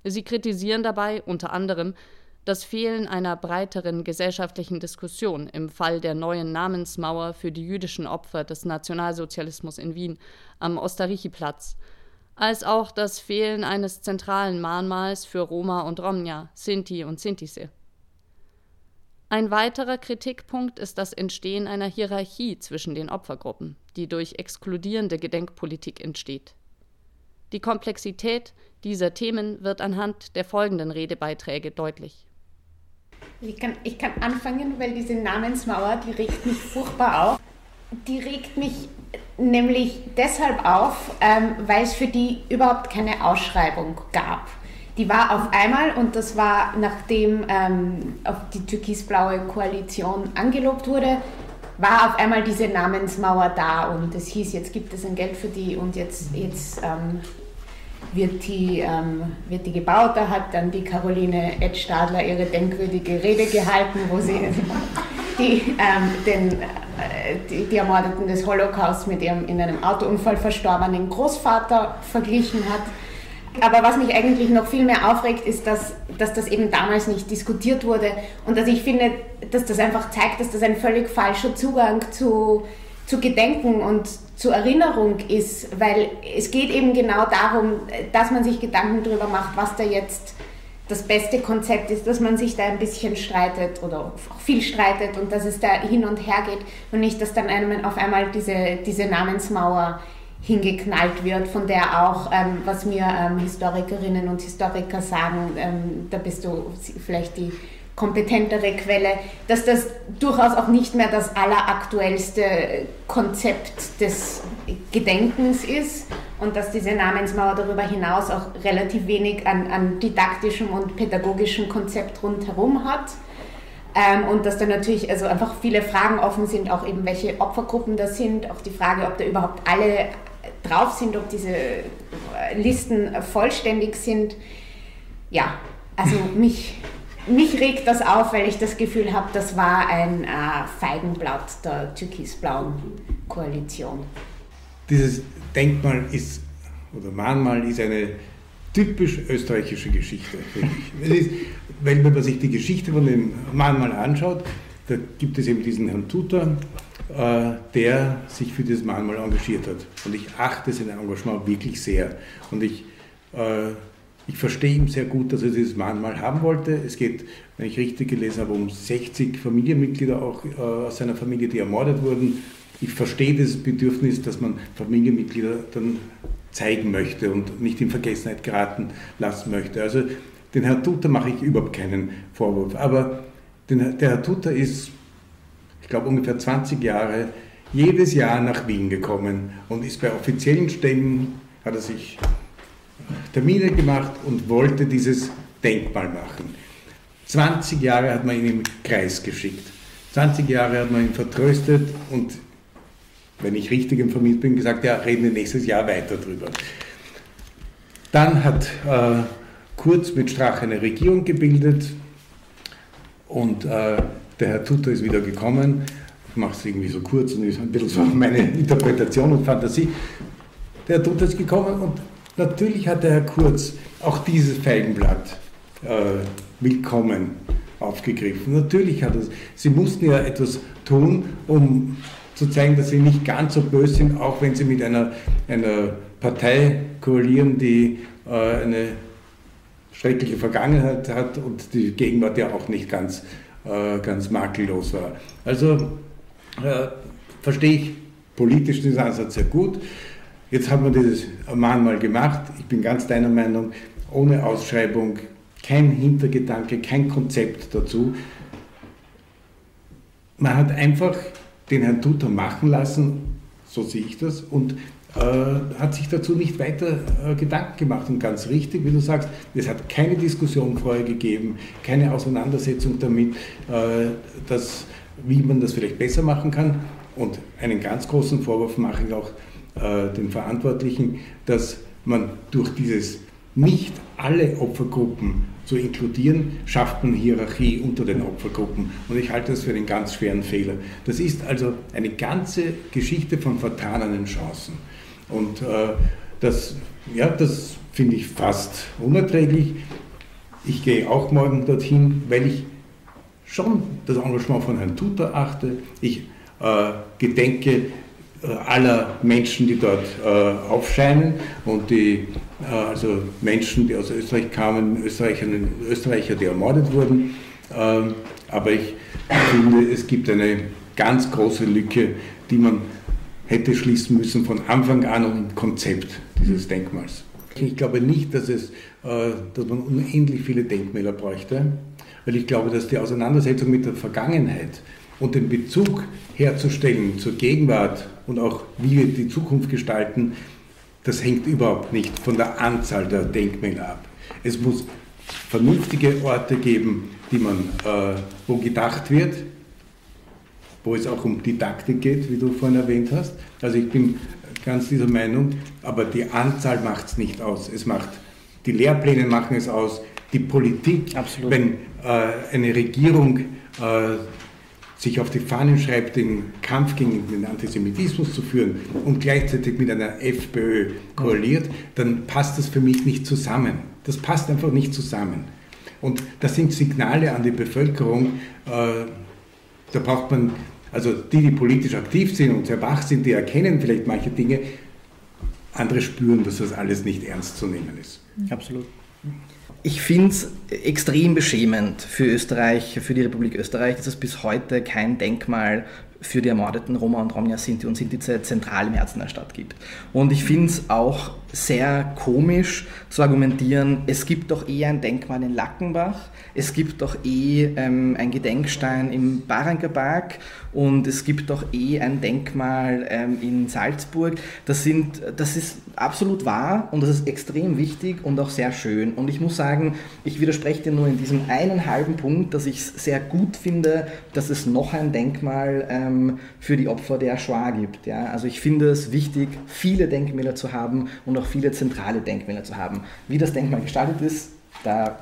Sie kritisieren dabei unter anderem das Fehlen einer breiteren gesellschaftlichen Diskussion im Fall der neuen Namensmauer für die jüdischen Opfer des Nationalsozialismus in Wien am Osterrichi-Platz – als auch das Fehlen eines zentralen Mahnmals für Roma und Romja, Sinti und Sintise. Ein weiterer Kritikpunkt ist das Entstehen einer Hierarchie zwischen den Opfergruppen, die durch exkludierende Gedenkpolitik entsteht. Die Komplexität dieser Themen wird anhand der folgenden Redebeiträge deutlich. Ich kann, ich kann anfangen, weil diese Namensmauer, die regt mich furchtbar auf. Die regt mich nämlich deshalb auf, ähm, weil es für die überhaupt keine Ausschreibung gab. Die war auf einmal, und das war nachdem ähm, die türkisblaue Koalition angelobt wurde, war auf einmal diese Namensmauer da und es hieß, jetzt gibt es ein Geld für die und jetzt, jetzt ähm, wird, die, ähm, wird die gebaut. Da hat dann die Caroline Edstadler ihre denkwürdige Rede gehalten, wo sie die, ähm, den, äh, die, die Ermordeten des Holocaust mit ihrem in einem Autounfall verstorbenen Großvater verglichen hat. Aber was mich eigentlich noch viel mehr aufregt, ist, dass, dass das eben damals nicht diskutiert wurde. Und dass ich finde, dass das einfach zeigt, dass das ein völlig falscher Zugang zu, zu Gedenken und zu Erinnerung ist, weil es geht eben genau darum, dass man sich Gedanken darüber macht, was da jetzt das beste Konzept ist, dass man sich da ein bisschen streitet oder auch viel streitet und dass es da hin und her geht und nicht, dass dann einem auf einmal diese, diese Namensmauer hingeknallt wird, von der auch, ähm, was mir ähm, Historikerinnen und Historiker sagen, ähm, da bist du vielleicht die kompetentere Quelle, dass das durchaus auch nicht mehr das alleraktuellste Konzept des Gedenkens ist und dass diese Namensmauer darüber hinaus auch relativ wenig an, an didaktischem und pädagogischem Konzept rundherum hat. Ähm, und dass da natürlich also einfach viele Fragen offen sind, auch eben welche Opfergruppen das sind, auch die Frage, ob da überhaupt alle drauf sind, ob diese Listen vollständig sind. Ja, also mich, mich regt das auf, weil ich das Gefühl habe, das war ein äh, Feigenblatt der türkisblauen Koalition. Dieses Denkmal ist, oder Mahnmal ist eine typisch österreichische Geschichte. ist, wenn man sich die Geschichte von dem Mahnmal anschaut, da gibt es eben diesen Herrn Tutor, der sich für dieses Mahnmal engagiert hat. Und ich achte sein Engagement wirklich sehr. Und ich, äh, ich verstehe ihm sehr gut, dass er dieses Mahnmal haben wollte. Es geht, wenn ich richtig gelesen habe, um 60 Familienmitglieder auch äh, aus seiner Familie, die ermordet wurden. Ich verstehe das Bedürfnis, dass man Familienmitglieder dann zeigen möchte und nicht in Vergessenheit geraten lassen möchte. Also den Herrn Tutter mache ich überhaupt keinen Vorwurf. Aber den, der Herr Tutter ist ich glaube ungefähr 20 Jahre, jedes Jahr nach Wien gekommen und ist bei offiziellen Stellen, hat er sich Termine gemacht und wollte dieses Denkmal machen. 20 Jahre hat man ihn im Kreis geschickt. 20 Jahre hat man ihn vertröstet und, wenn ich richtig informiert bin, gesagt, ja, reden wir nächstes Jahr weiter drüber. Dann hat äh, Kurz mit Strache eine Regierung gebildet und äh, der Herr Tutor ist wieder gekommen. Ich mache es irgendwie so kurz und ist ein bisschen so [LAUGHS] meine Interpretation und Fantasie. Der Herr Tutor ist gekommen und natürlich hat der Herr Kurz auch dieses Feigenblatt äh, willkommen aufgegriffen. Natürlich hat es. Sie mussten ja etwas tun, um zu zeigen, dass sie nicht ganz so böse sind, auch wenn sie mit einer, einer Partei koalieren, die äh, eine schreckliche Vergangenheit hat und die Gegenwart ja auch nicht ganz äh, ganz makellos war. Also äh, verstehe ich politisch diesen Ansatz sehr gut. Jetzt haben wir dieses Mahnmal gemacht. Ich bin ganz deiner Meinung, ohne Ausschreibung, kein Hintergedanke, kein Konzept dazu. Man hat einfach den Herrn Tutor machen lassen, so sehe ich das, und äh, hat sich dazu nicht weiter äh, Gedanken gemacht. Und ganz richtig, wie du sagst, es hat keine Diskussion vorher gegeben, keine Auseinandersetzung damit, äh, dass, wie man das vielleicht besser machen kann. Und einen ganz großen Vorwurf mache ich auch den Verantwortlichen, dass man durch dieses nicht alle Opfergruppen zu inkludieren, schafft man Hierarchie unter den Opfergruppen. Und ich halte das für einen ganz schweren Fehler. Das ist also eine ganze Geschichte von vertanenen Chancen. Und äh, das, ja, das finde ich fast unerträglich. Ich gehe auch morgen dorthin, weil ich schon das Engagement von Herrn Tutor achte. Ich äh, gedenke äh, aller Menschen, die dort äh, aufscheinen und die, äh, also Menschen, die aus Österreich kamen, Österreicher, Österreicher die ermordet wurden. Ähm, aber ich finde, es gibt eine ganz große Lücke, die man hätte schließen müssen von Anfang an im Konzept dieses Denkmals. Ich glaube nicht, dass, es, äh, dass man unendlich viele Denkmäler bräuchte, weil ich glaube, dass die Auseinandersetzung mit der Vergangenheit und den Bezug herzustellen zur Gegenwart und auch wie wir die Zukunft gestalten, das hängt überhaupt nicht von der Anzahl der Denkmäler ab. Es muss vernünftige Orte geben, die man, äh, wo gedacht wird, wo es auch um Didaktik geht, wie du vorhin erwähnt hast. Also ich bin ganz dieser Meinung, aber die Anzahl macht es nicht aus. Es macht, die Lehrpläne machen es aus, die Politik, Absolut. wenn äh, eine Regierung äh, sich auf die Fahnen schreibt, den Kampf gegen den Antisemitismus zu führen und gleichzeitig mit einer FPÖ koaliert, dann passt das für mich nicht zusammen. Das passt einfach nicht zusammen. Und das sind Signale an die Bevölkerung, äh, da braucht man, also die, die politisch aktiv sind und sehr wach sind, die erkennen vielleicht manche Dinge, andere spüren, dass das alles nicht ernst zu nehmen ist. Absolut. Ich finde es extrem beschämend für Österreich, für die Republik Österreich, dass es bis heute kein Denkmal für die ermordeten Roma und Romja Sinti und Sintize zentral im Herzen der Stadt gibt. Und ich finde es auch sehr komisch zu argumentieren, es gibt doch eh ein Denkmal in Lackenbach, es gibt doch eh ähm, ein Gedenkstein im Barankerpark und es gibt doch eh ein Denkmal ähm, in Salzburg. Das, sind, das ist absolut wahr und das ist extrem wichtig und auch sehr schön. Und ich muss sagen, ich widerspreche dir nur in diesem einen halben Punkt, dass ich es sehr gut finde, dass es noch ein Denkmal ähm, für die Opfer der Shoah gibt. Ja? Also ich finde es wichtig, viele Denkmäler zu haben und auch viele zentrale Denkmäler zu haben. Wie das Denkmal gestaltet ist, da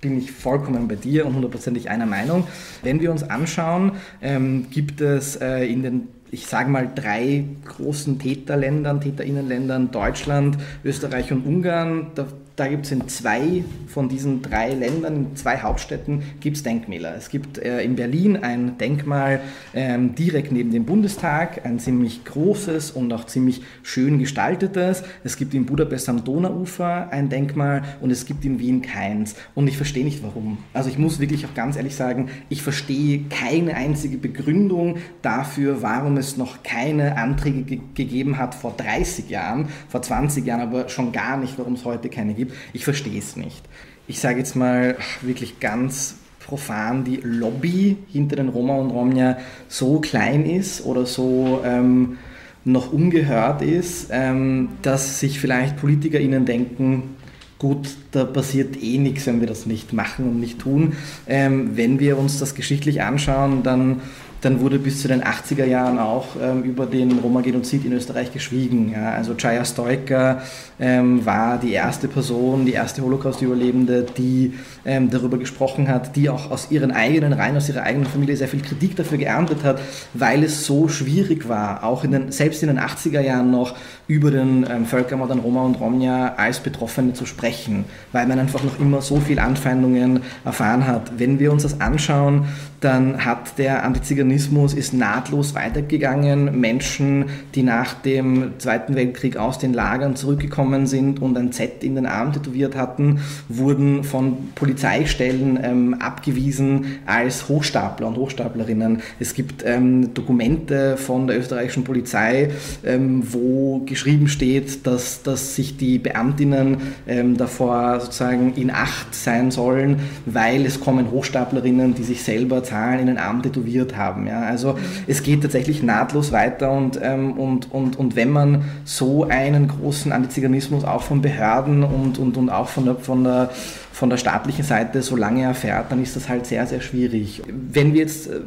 bin ich vollkommen bei dir und hundertprozentig einer Meinung. Wenn wir uns anschauen, ähm, gibt es äh, in den ich sage mal, drei großen Täterländern, Täterinnenländern, Deutschland, Österreich und Ungarn. Da, da gibt es in zwei von diesen drei Ländern, in zwei Hauptstädten, gibt es Denkmäler. Es gibt äh, in Berlin ein Denkmal ähm, direkt neben dem Bundestag, ein ziemlich großes und auch ziemlich schön gestaltetes. Es gibt in Budapest am Donauufer ein Denkmal und es gibt in Wien keins. Und ich verstehe nicht warum. Also ich muss wirklich auch ganz ehrlich sagen, ich verstehe keine einzige Begründung dafür, warum es noch keine Anträge ge gegeben hat vor 30 Jahren, vor 20 Jahren, aber schon gar nicht, warum es heute keine gibt. Ich verstehe es nicht. Ich sage jetzt mal wirklich ganz profan, die Lobby hinter den Roma und Romja so klein ist oder so ähm, noch ungehört ist, ähm, dass sich vielleicht PolitikerInnen denken, gut, da passiert eh nichts, wenn wir das nicht machen und nicht tun. Ähm, wenn wir uns das geschichtlich anschauen, dann dann wurde bis zu den 80er Jahren auch ähm, über den Roma-Genozid in Österreich geschwiegen. Ja. Also Chaya Stoiker ähm, war die erste Person, die erste Holocaust-Überlebende, die ähm, darüber gesprochen hat, die auch aus ihren eigenen Reihen, aus ihrer eigenen Familie sehr viel Kritik dafür geerntet hat, weil es so schwierig war, auch in den, selbst in den 80er Jahren noch über den ähm, Völkermord an Roma und Romja als Betroffene zu sprechen, weil man einfach noch immer so viel Anfeindungen erfahren hat. Wenn wir uns das anschauen, dann hat der Antiziganismus ist nahtlos weitergegangen. Menschen, die nach dem Zweiten Weltkrieg aus den Lagern zurückgekommen sind und ein Z in den Arm tätowiert hatten, wurden von Polizeistellen ähm, abgewiesen als Hochstapler und Hochstaplerinnen. Es gibt ähm, Dokumente von der österreichischen Polizei, ähm, wo geschrieben steht, dass, dass sich die Beamtinnen ähm, davor sozusagen in Acht sein sollen, weil es kommen Hochstaplerinnen, die sich selber Zahlen in den Arm tätowiert haben. Ja? Also es geht tatsächlich nahtlos weiter und, ähm, und, und, und wenn man so einen großen Antiziganismus auch von Behörden und, und, und auch von der, von, der, von der staatlichen Seite so lange erfährt, dann ist das halt sehr, sehr schwierig. Wenn wir jetzt äh,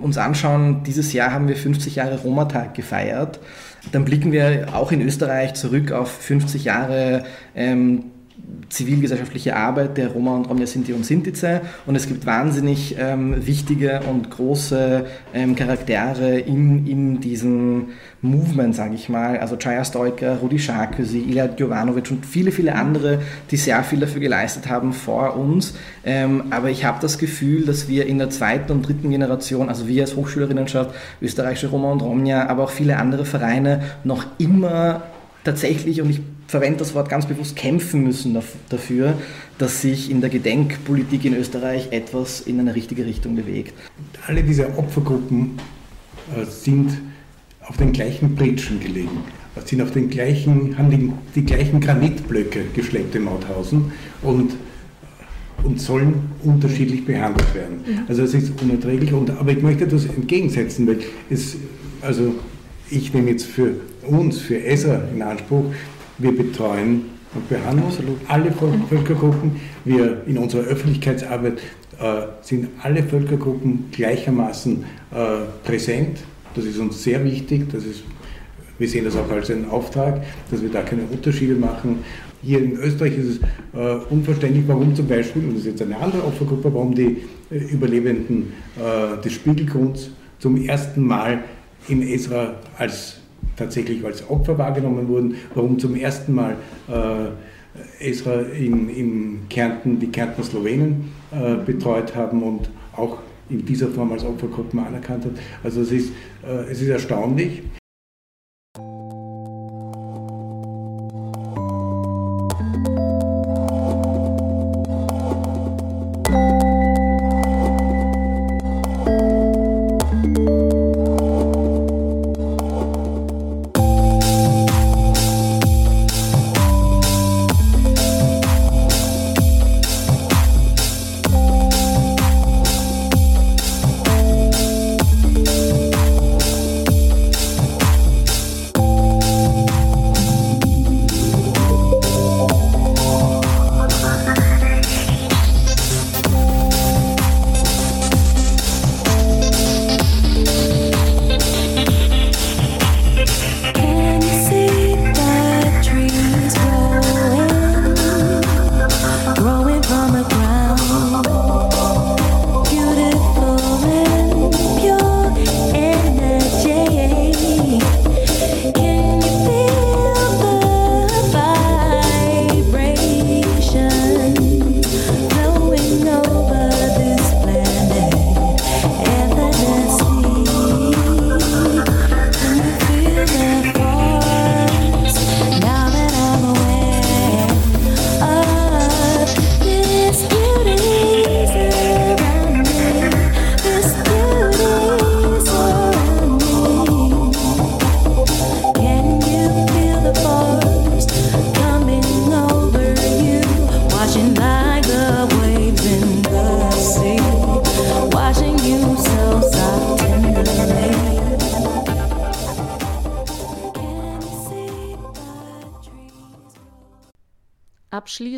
uns anschauen, dieses Jahr haben wir 50 Jahre Roma-Tag gefeiert, dann blicken wir auch in Österreich zurück auf 50 Jahre ähm, zivilgesellschaftliche Arbeit der Roma und Romja Sinti und Sintize und es gibt wahnsinnig ähm, wichtige und große ähm, Charaktere in, in diesem Movement, sage ich mal, also Chaya Stoiker, Rudi Sarkozy, Ilya Jovanovic und viele, viele andere, die sehr viel dafür geleistet haben vor uns. Ähm, aber ich habe das Gefühl, dass wir in der zweiten und dritten Generation, also wir als Hochschülerinnenschaft, österreichische Roma und Romja, aber auch viele andere Vereine noch immer tatsächlich, und ich verwende das Wort ganz bewusst, kämpfen müssen dafür, dass sich in der Gedenkpolitik in Österreich etwas in eine richtige Richtung bewegt. Alle diese Opfergruppen äh, sind auf den gleichen Pritschen gelegen, äh, sind auf den gleichen, haben die, die gleichen Granitblöcke geschleppt in Mauthausen und äh, und sollen unterschiedlich behandelt werden. Also es ist unerträglich. Und, aber ich möchte das entgegensetzen, weil es, also ich nehme jetzt für uns, für ESA in Anspruch, wir betreuen und behandeln Absolut. alle Völkergruppen. Wir in unserer Öffentlichkeitsarbeit äh, sind alle Völkergruppen gleichermaßen präsent. Das ist uns sehr wichtig. Das ist, wir sehen das auch als einen Auftrag, dass wir da keine Unterschiede machen. Hier in Österreich ist es äh, unverständlich, warum zum Beispiel, und das ist jetzt eine andere Opfergruppe, warum die äh, Überlebenden äh, des Spiegelgrunds zum ersten Mal in Esra als tatsächlich als Opfer wahrgenommen wurden, warum zum ersten Mal äh, Esra in, in Kärnten die Kärntner Slowenen äh, betreut haben und auch in dieser Form als Opfergruppen anerkannt hat. Also es ist, äh, es ist erstaunlich.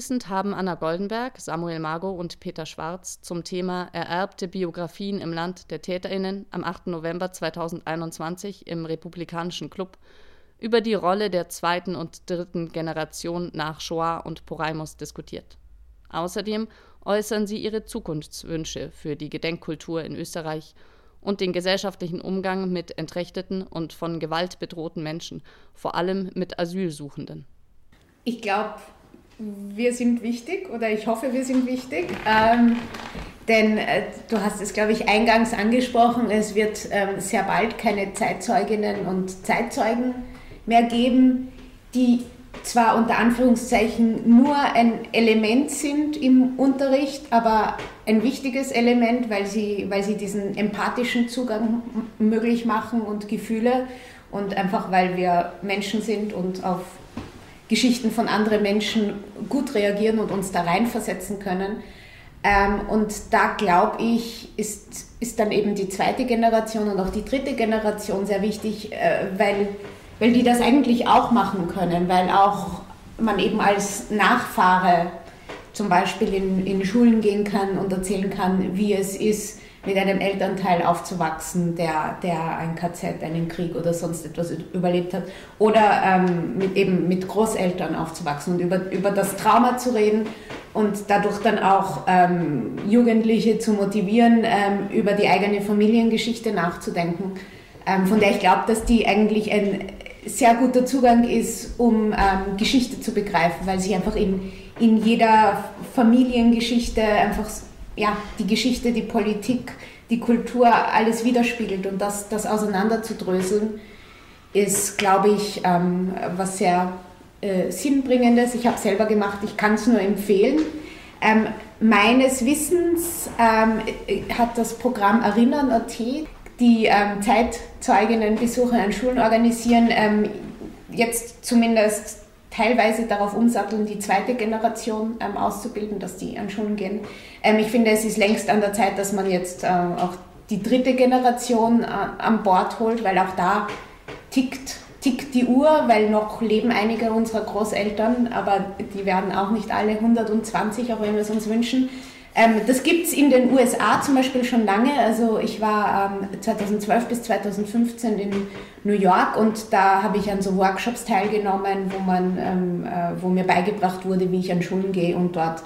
Abschließend haben Anna Goldenberg, Samuel Margot und Peter Schwarz zum Thema Ererbte Biografien im Land der TäterInnen am 8. November 2021 im Republikanischen Club über die Rolle der zweiten und dritten Generation nach Shoah und Poraimus diskutiert. Außerdem äußern sie ihre Zukunftswünsche für die Gedenkkultur in Österreich und den gesellschaftlichen Umgang mit entrechteten und von Gewalt bedrohten Menschen, vor allem mit Asylsuchenden. Ich glaube, wir sind wichtig oder ich hoffe, wir sind wichtig. Ähm, denn äh, du hast es, glaube ich, eingangs angesprochen, es wird ähm, sehr bald keine Zeitzeuginnen und Zeitzeugen mehr geben, die zwar unter Anführungszeichen nur ein Element sind im Unterricht, aber ein wichtiges Element, weil sie, weil sie diesen empathischen Zugang möglich machen und Gefühle und einfach weil wir Menschen sind und auf Geschichten von anderen Menschen gut reagieren und uns da reinversetzen können. Ähm, und da glaube ich, ist, ist dann eben die zweite Generation und auch die dritte Generation sehr wichtig, äh, weil, weil die das eigentlich auch machen können, weil auch man eben als Nachfahre zum Beispiel in, in Schulen gehen kann und erzählen kann, wie es ist, mit einem Elternteil aufzuwachsen, der, der ein KZ, einen Krieg oder sonst etwas überlebt hat. Oder ähm, mit, eben mit Großeltern aufzuwachsen und über, über das Trauma zu reden und dadurch dann auch ähm, Jugendliche zu motivieren, ähm, über die eigene Familiengeschichte nachzudenken, ähm, von der ich glaube, dass die eigentlich ein sehr guter Zugang ist, um ähm, Geschichte zu begreifen, weil sie einfach in, in jeder Familiengeschichte einfach ja, die Geschichte, die Politik, die Kultur alles widerspiegelt und das, das auseinanderzudröseln, ist, glaube ich, ähm, was sehr äh, Sinnbringendes. Ich habe es selber gemacht, ich kann es nur empfehlen. Ähm, meines Wissens ähm, hat das Programm Erinnern.at, die ähm, Zeitzeuginnenbesuche an Schulen organisieren, ähm, jetzt zumindest teilweise darauf umsatteln, die zweite Generation ähm, auszubilden, dass die an Schulen gehen. Ähm, ich finde, es ist längst an der Zeit, dass man jetzt äh, auch die dritte Generation äh, an Bord holt, weil auch da tickt, tickt die Uhr, weil noch leben einige unserer Großeltern, aber die werden auch nicht alle 120, auch wenn wir es uns wünschen. Ähm, das gibt es in den USA zum Beispiel schon lange. Also ich war ähm, 2012 bis 2015 in New York und da habe ich an so Workshops teilgenommen, wo, man, ähm, äh, wo mir beigebracht wurde, wie ich an Schulen gehe und dort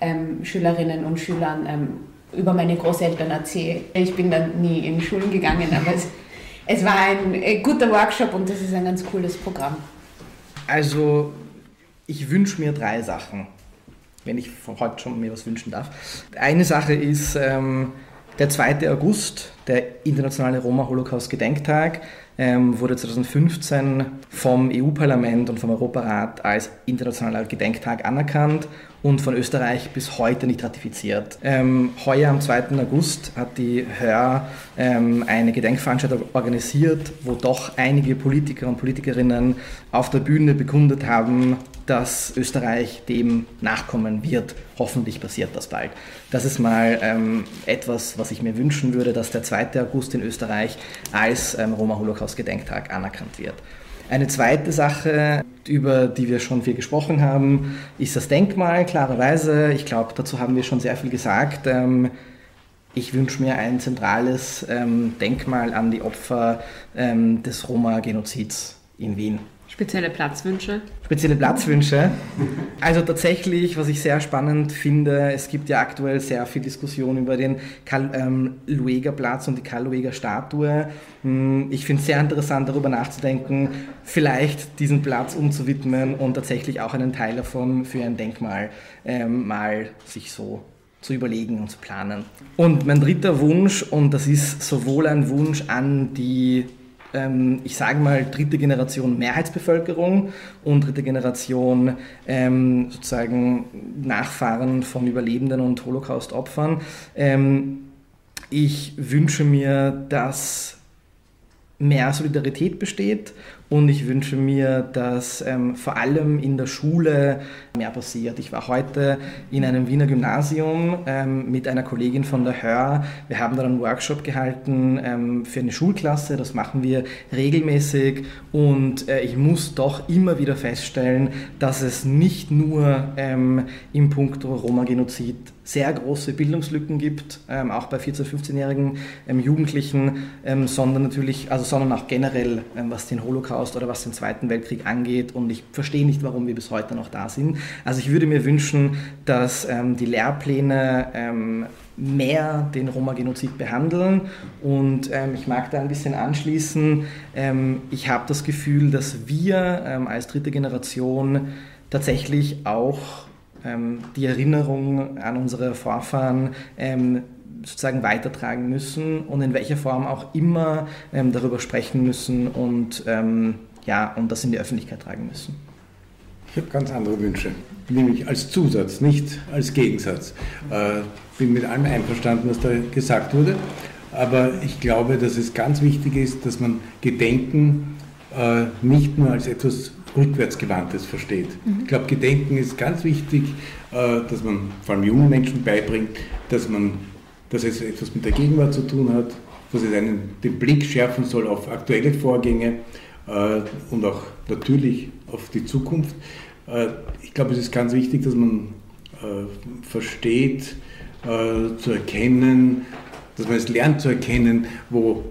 ähm, Schülerinnen und Schülern ähm, über meine Großeltern erzähle. Ich bin dann nie in Schulen gegangen, aber es, es war ein äh, guter Workshop und das ist ein ganz cooles Programm. Also ich wünsche mir drei Sachen wenn ich von heute schon mir was wünschen darf. Eine Sache ist ähm, der 2. August, der internationale Roma-Holocaust-Gedenktag, ähm, wurde 2015 vom EU-Parlament und vom Europarat als internationaler Gedenktag anerkannt und von Österreich bis heute nicht ratifiziert. Ähm, heuer am 2. August hat die Hör ähm, eine Gedenkveranstaltung organisiert, wo doch einige Politiker und Politikerinnen auf der Bühne bekundet haben, dass Österreich dem nachkommen wird. Hoffentlich passiert das bald. Das ist mal ähm, etwas, was ich mir wünschen würde, dass der 2. August in Österreich als ähm, Roma-Holocaust-Gedenktag anerkannt wird. Eine zweite Sache, über die wir schon viel gesprochen haben, ist das Denkmal, klarerweise. Ich glaube, dazu haben wir schon sehr viel gesagt. Ähm, ich wünsche mir ein zentrales ähm, Denkmal an die Opfer ähm, des Roma-Genozids in Wien. Spezielle Platzwünsche? Spezielle Platzwünsche. Also tatsächlich, was ich sehr spannend finde, es gibt ja aktuell sehr viel Diskussion über den Karl-Lueger-Platz ähm, und die Karl-Lueger-Statue. Hm, ich finde es sehr interessant, darüber nachzudenken, vielleicht diesen Platz umzuwidmen und tatsächlich auch einen Teil davon für ein Denkmal ähm, mal sich so zu überlegen und zu planen. Und mein dritter Wunsch, und das ist sowohl ein Wunsch an die ähm, ich sage mal, dritte Generation Mehrheitsbevölkerung und dritte Generation ähm, sozusagen Nachfahren von Überlebenden und Holocaust-Opfern. Ähm, ich wünsche mir, dass mehr Solidarität besteht und ich wünsche mir, dass ähm, vor allem in der Schule mehr passiert. Ich war heute in einem Wiener Gymnasium ähm, mit einer Kollegin von der Hör. Wir haben da einen Workshop gehalten ähm, für eine Schulklasse. Das machen wir regelmäßig und äh, ich muss doch immer wieder feststellen, dass es nicht nur ähm, im Punkt Roma-Genozid sehr große Bildungslücken gibt, ähm, auch bei 14-, 15-jährigen ähm, Jugendlichen, ähm, sondern natürlich, also sondern auch generell, ähm, was den Holocaust oder was den Zweiten Weltkrieg angeht. Und ich verstehe nicht, warum wir bis heute noch da sind. Also ich würde mir wünschen, dass ähm, die Lehrpläne mehr den Roma-Genozid behandeln. Und ähm, ich mag da ein bisschen anschließen. Ähm, ich habe das Gefühl, dass wir ähm, als dritte Generation tatsächlich auch ähm, die Erinnerung an unsere Vorfahren ähm, sozusagen weitertragen müssen und in welcher Form auch immer ähm, darüber sprechen müssen und, ja, und das in die Öffentlichkeit tragen müssen. Ich habe ganz andere Wünsche, nämlich als Zusatz, nicht als Gegensatz. Äh, bin mit allem einverstanden, was da gesagt wurde, aber ich glaube, dass es ganz wichtig ist, dass man Gedenken äh, nicht nur als etwas Rückwärtsgewandtes versteht. Mhm. Ich glaube, Gedenken ist ganz wichtig, äh, dass man vor allem jungen Menschen beibringt, dass, man, dass es etwas mit der Gegenwart zu tun hat, dass es einen, den Blick schärfen soll auf aktuelle Vorgänge äh, und auch natürlich auf die Zukunft. Äh, ich glaube, es ist ganz wichtig, dass man versteht, zu erkennen, dass man es lernt zu erkennen, wo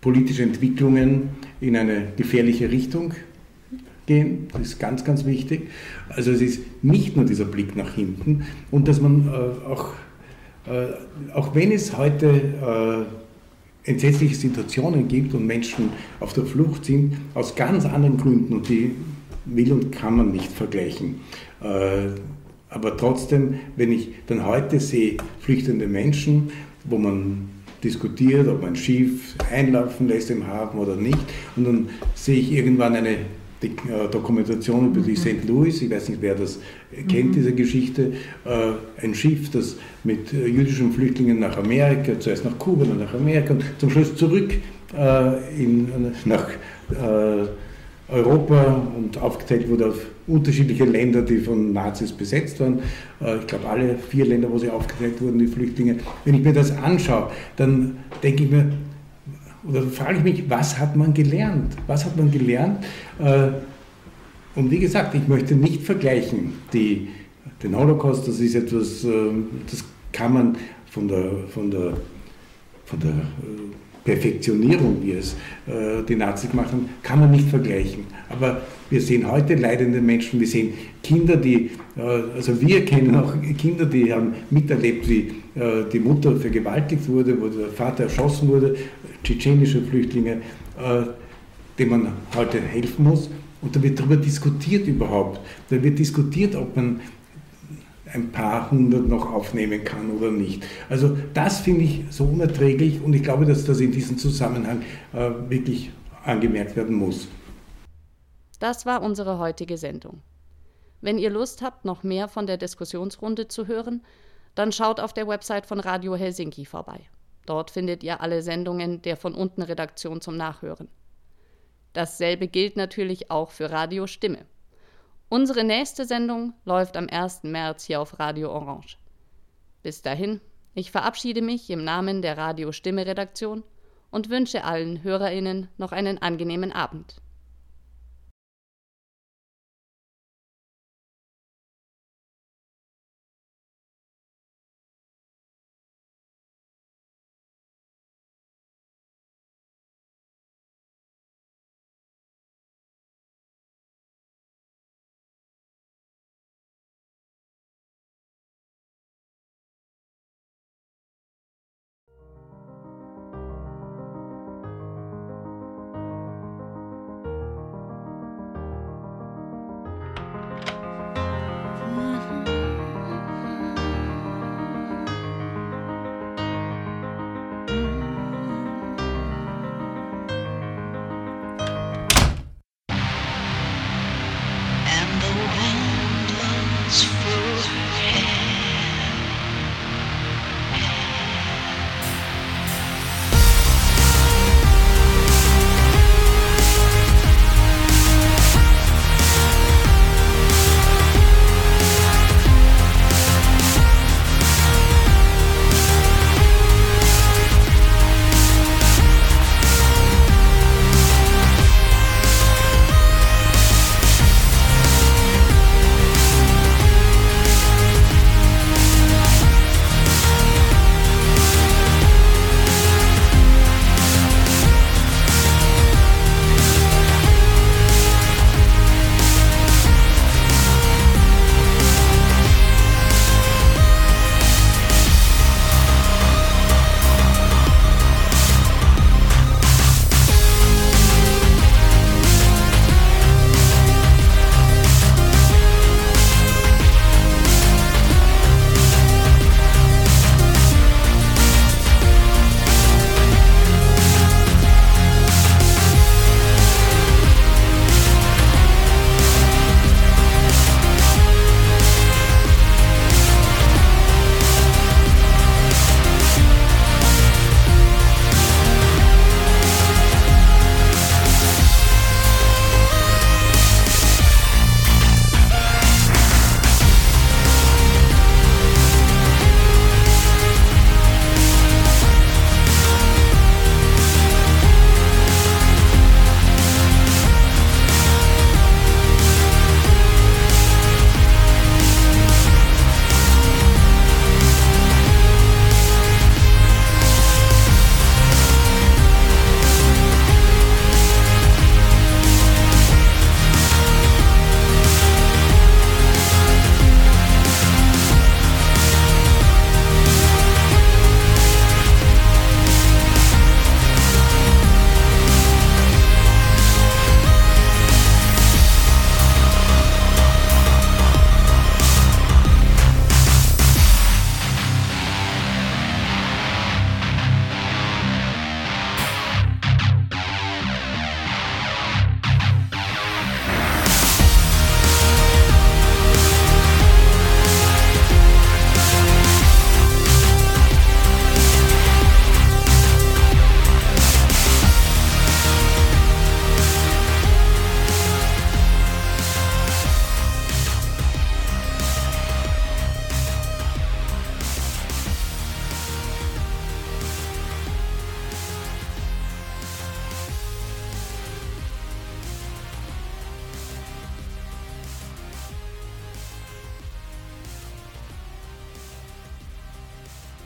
politische Entwicklungen in eine gefährliche Richtung gehen. Das ist ganz, ganz wichtig. Also es ist nicht nur dieser Blick nach hinten und dass man äh, auch, äh, auch wenn es heute äh, entsetzliche Situationen gibt und Menschen auf der Flucht sind, aus ganz anderen Gründen und die will und kann man nicht vergleichen. Äh, aber trotzdem, wenn ich dann heute sehe, flüchtende Menschen, wo man diskutiert, ob man Schiff einlaufen lässt im Hafen oder nicht, und dann sehe ich irgendwann eine die äh, Dokumentation über die St. Louis, ich weiß nicht, wer das kennt, mhm. diese Geschichte, äh, ein Schiff, das mit äh, jüdischen Flüchtlingen nach Amerika, zuerst nach Kuba, dann nach Amerika und zum Schluss zurück in, nach Europa und aufgeteilt wurde auf unterschiedliche Länder, die von Nazis besetzt waren. Ich glaube, alle vier Länder, wo sie aufgeteilt wurden, die Flüchtlinge. Wenn ich mir das anschaue, dann denke ich mir, oder frage ich mich, was hat man gelernt? Was hat man gelernt? Äh, und wie gesagt, ich möchte nicht vergleichen. Die, den Holocaust, das ist etwas, äh, das kann man von der, von der, von der äh, Perfektionierung, wie es die Nazis gemacht haben, kann man nicht vergleichen. Aber wir sehen heute leidende Menschen, wir sehen Kinder, die, also wir kennen auch Kinder, die haben miterlebt, wie die Mutter vergewaltigt wurde, wo der Vater erschossen wurde, tschetschenische Flüchtlinge, äh, denen man heute helfen muss. Und da wird darüber diskutiert überhaupt. Da wird diskutiert, ob man ein paar hundert noch aufnehmen kann oder nicht. Also das finde ich so unerträglich und ich glaube, dass das in diesem Zusammenhang äh, wirklich angemerkt werden muss. Das war unsere heutige Sendung. Wenn ihr Lust habt, noch mehr von der Diskussionsrunde zu hören, dann schaut auf der Website von Radio Helsinki vorbei. Dort findet ihr alle Sendungen der von unten Redaktion zum Nachhören. Dasselbe gilt natürlich auch für Radio Stimme. Unsere nächste Sendung läuft am 1. März hier auf Radio Orange. Bis dahin, ich verabschiede mich im Namen der Radio Stimme Redaktion und wünsche allen Hörerinnen noch einen angenehmen Abend.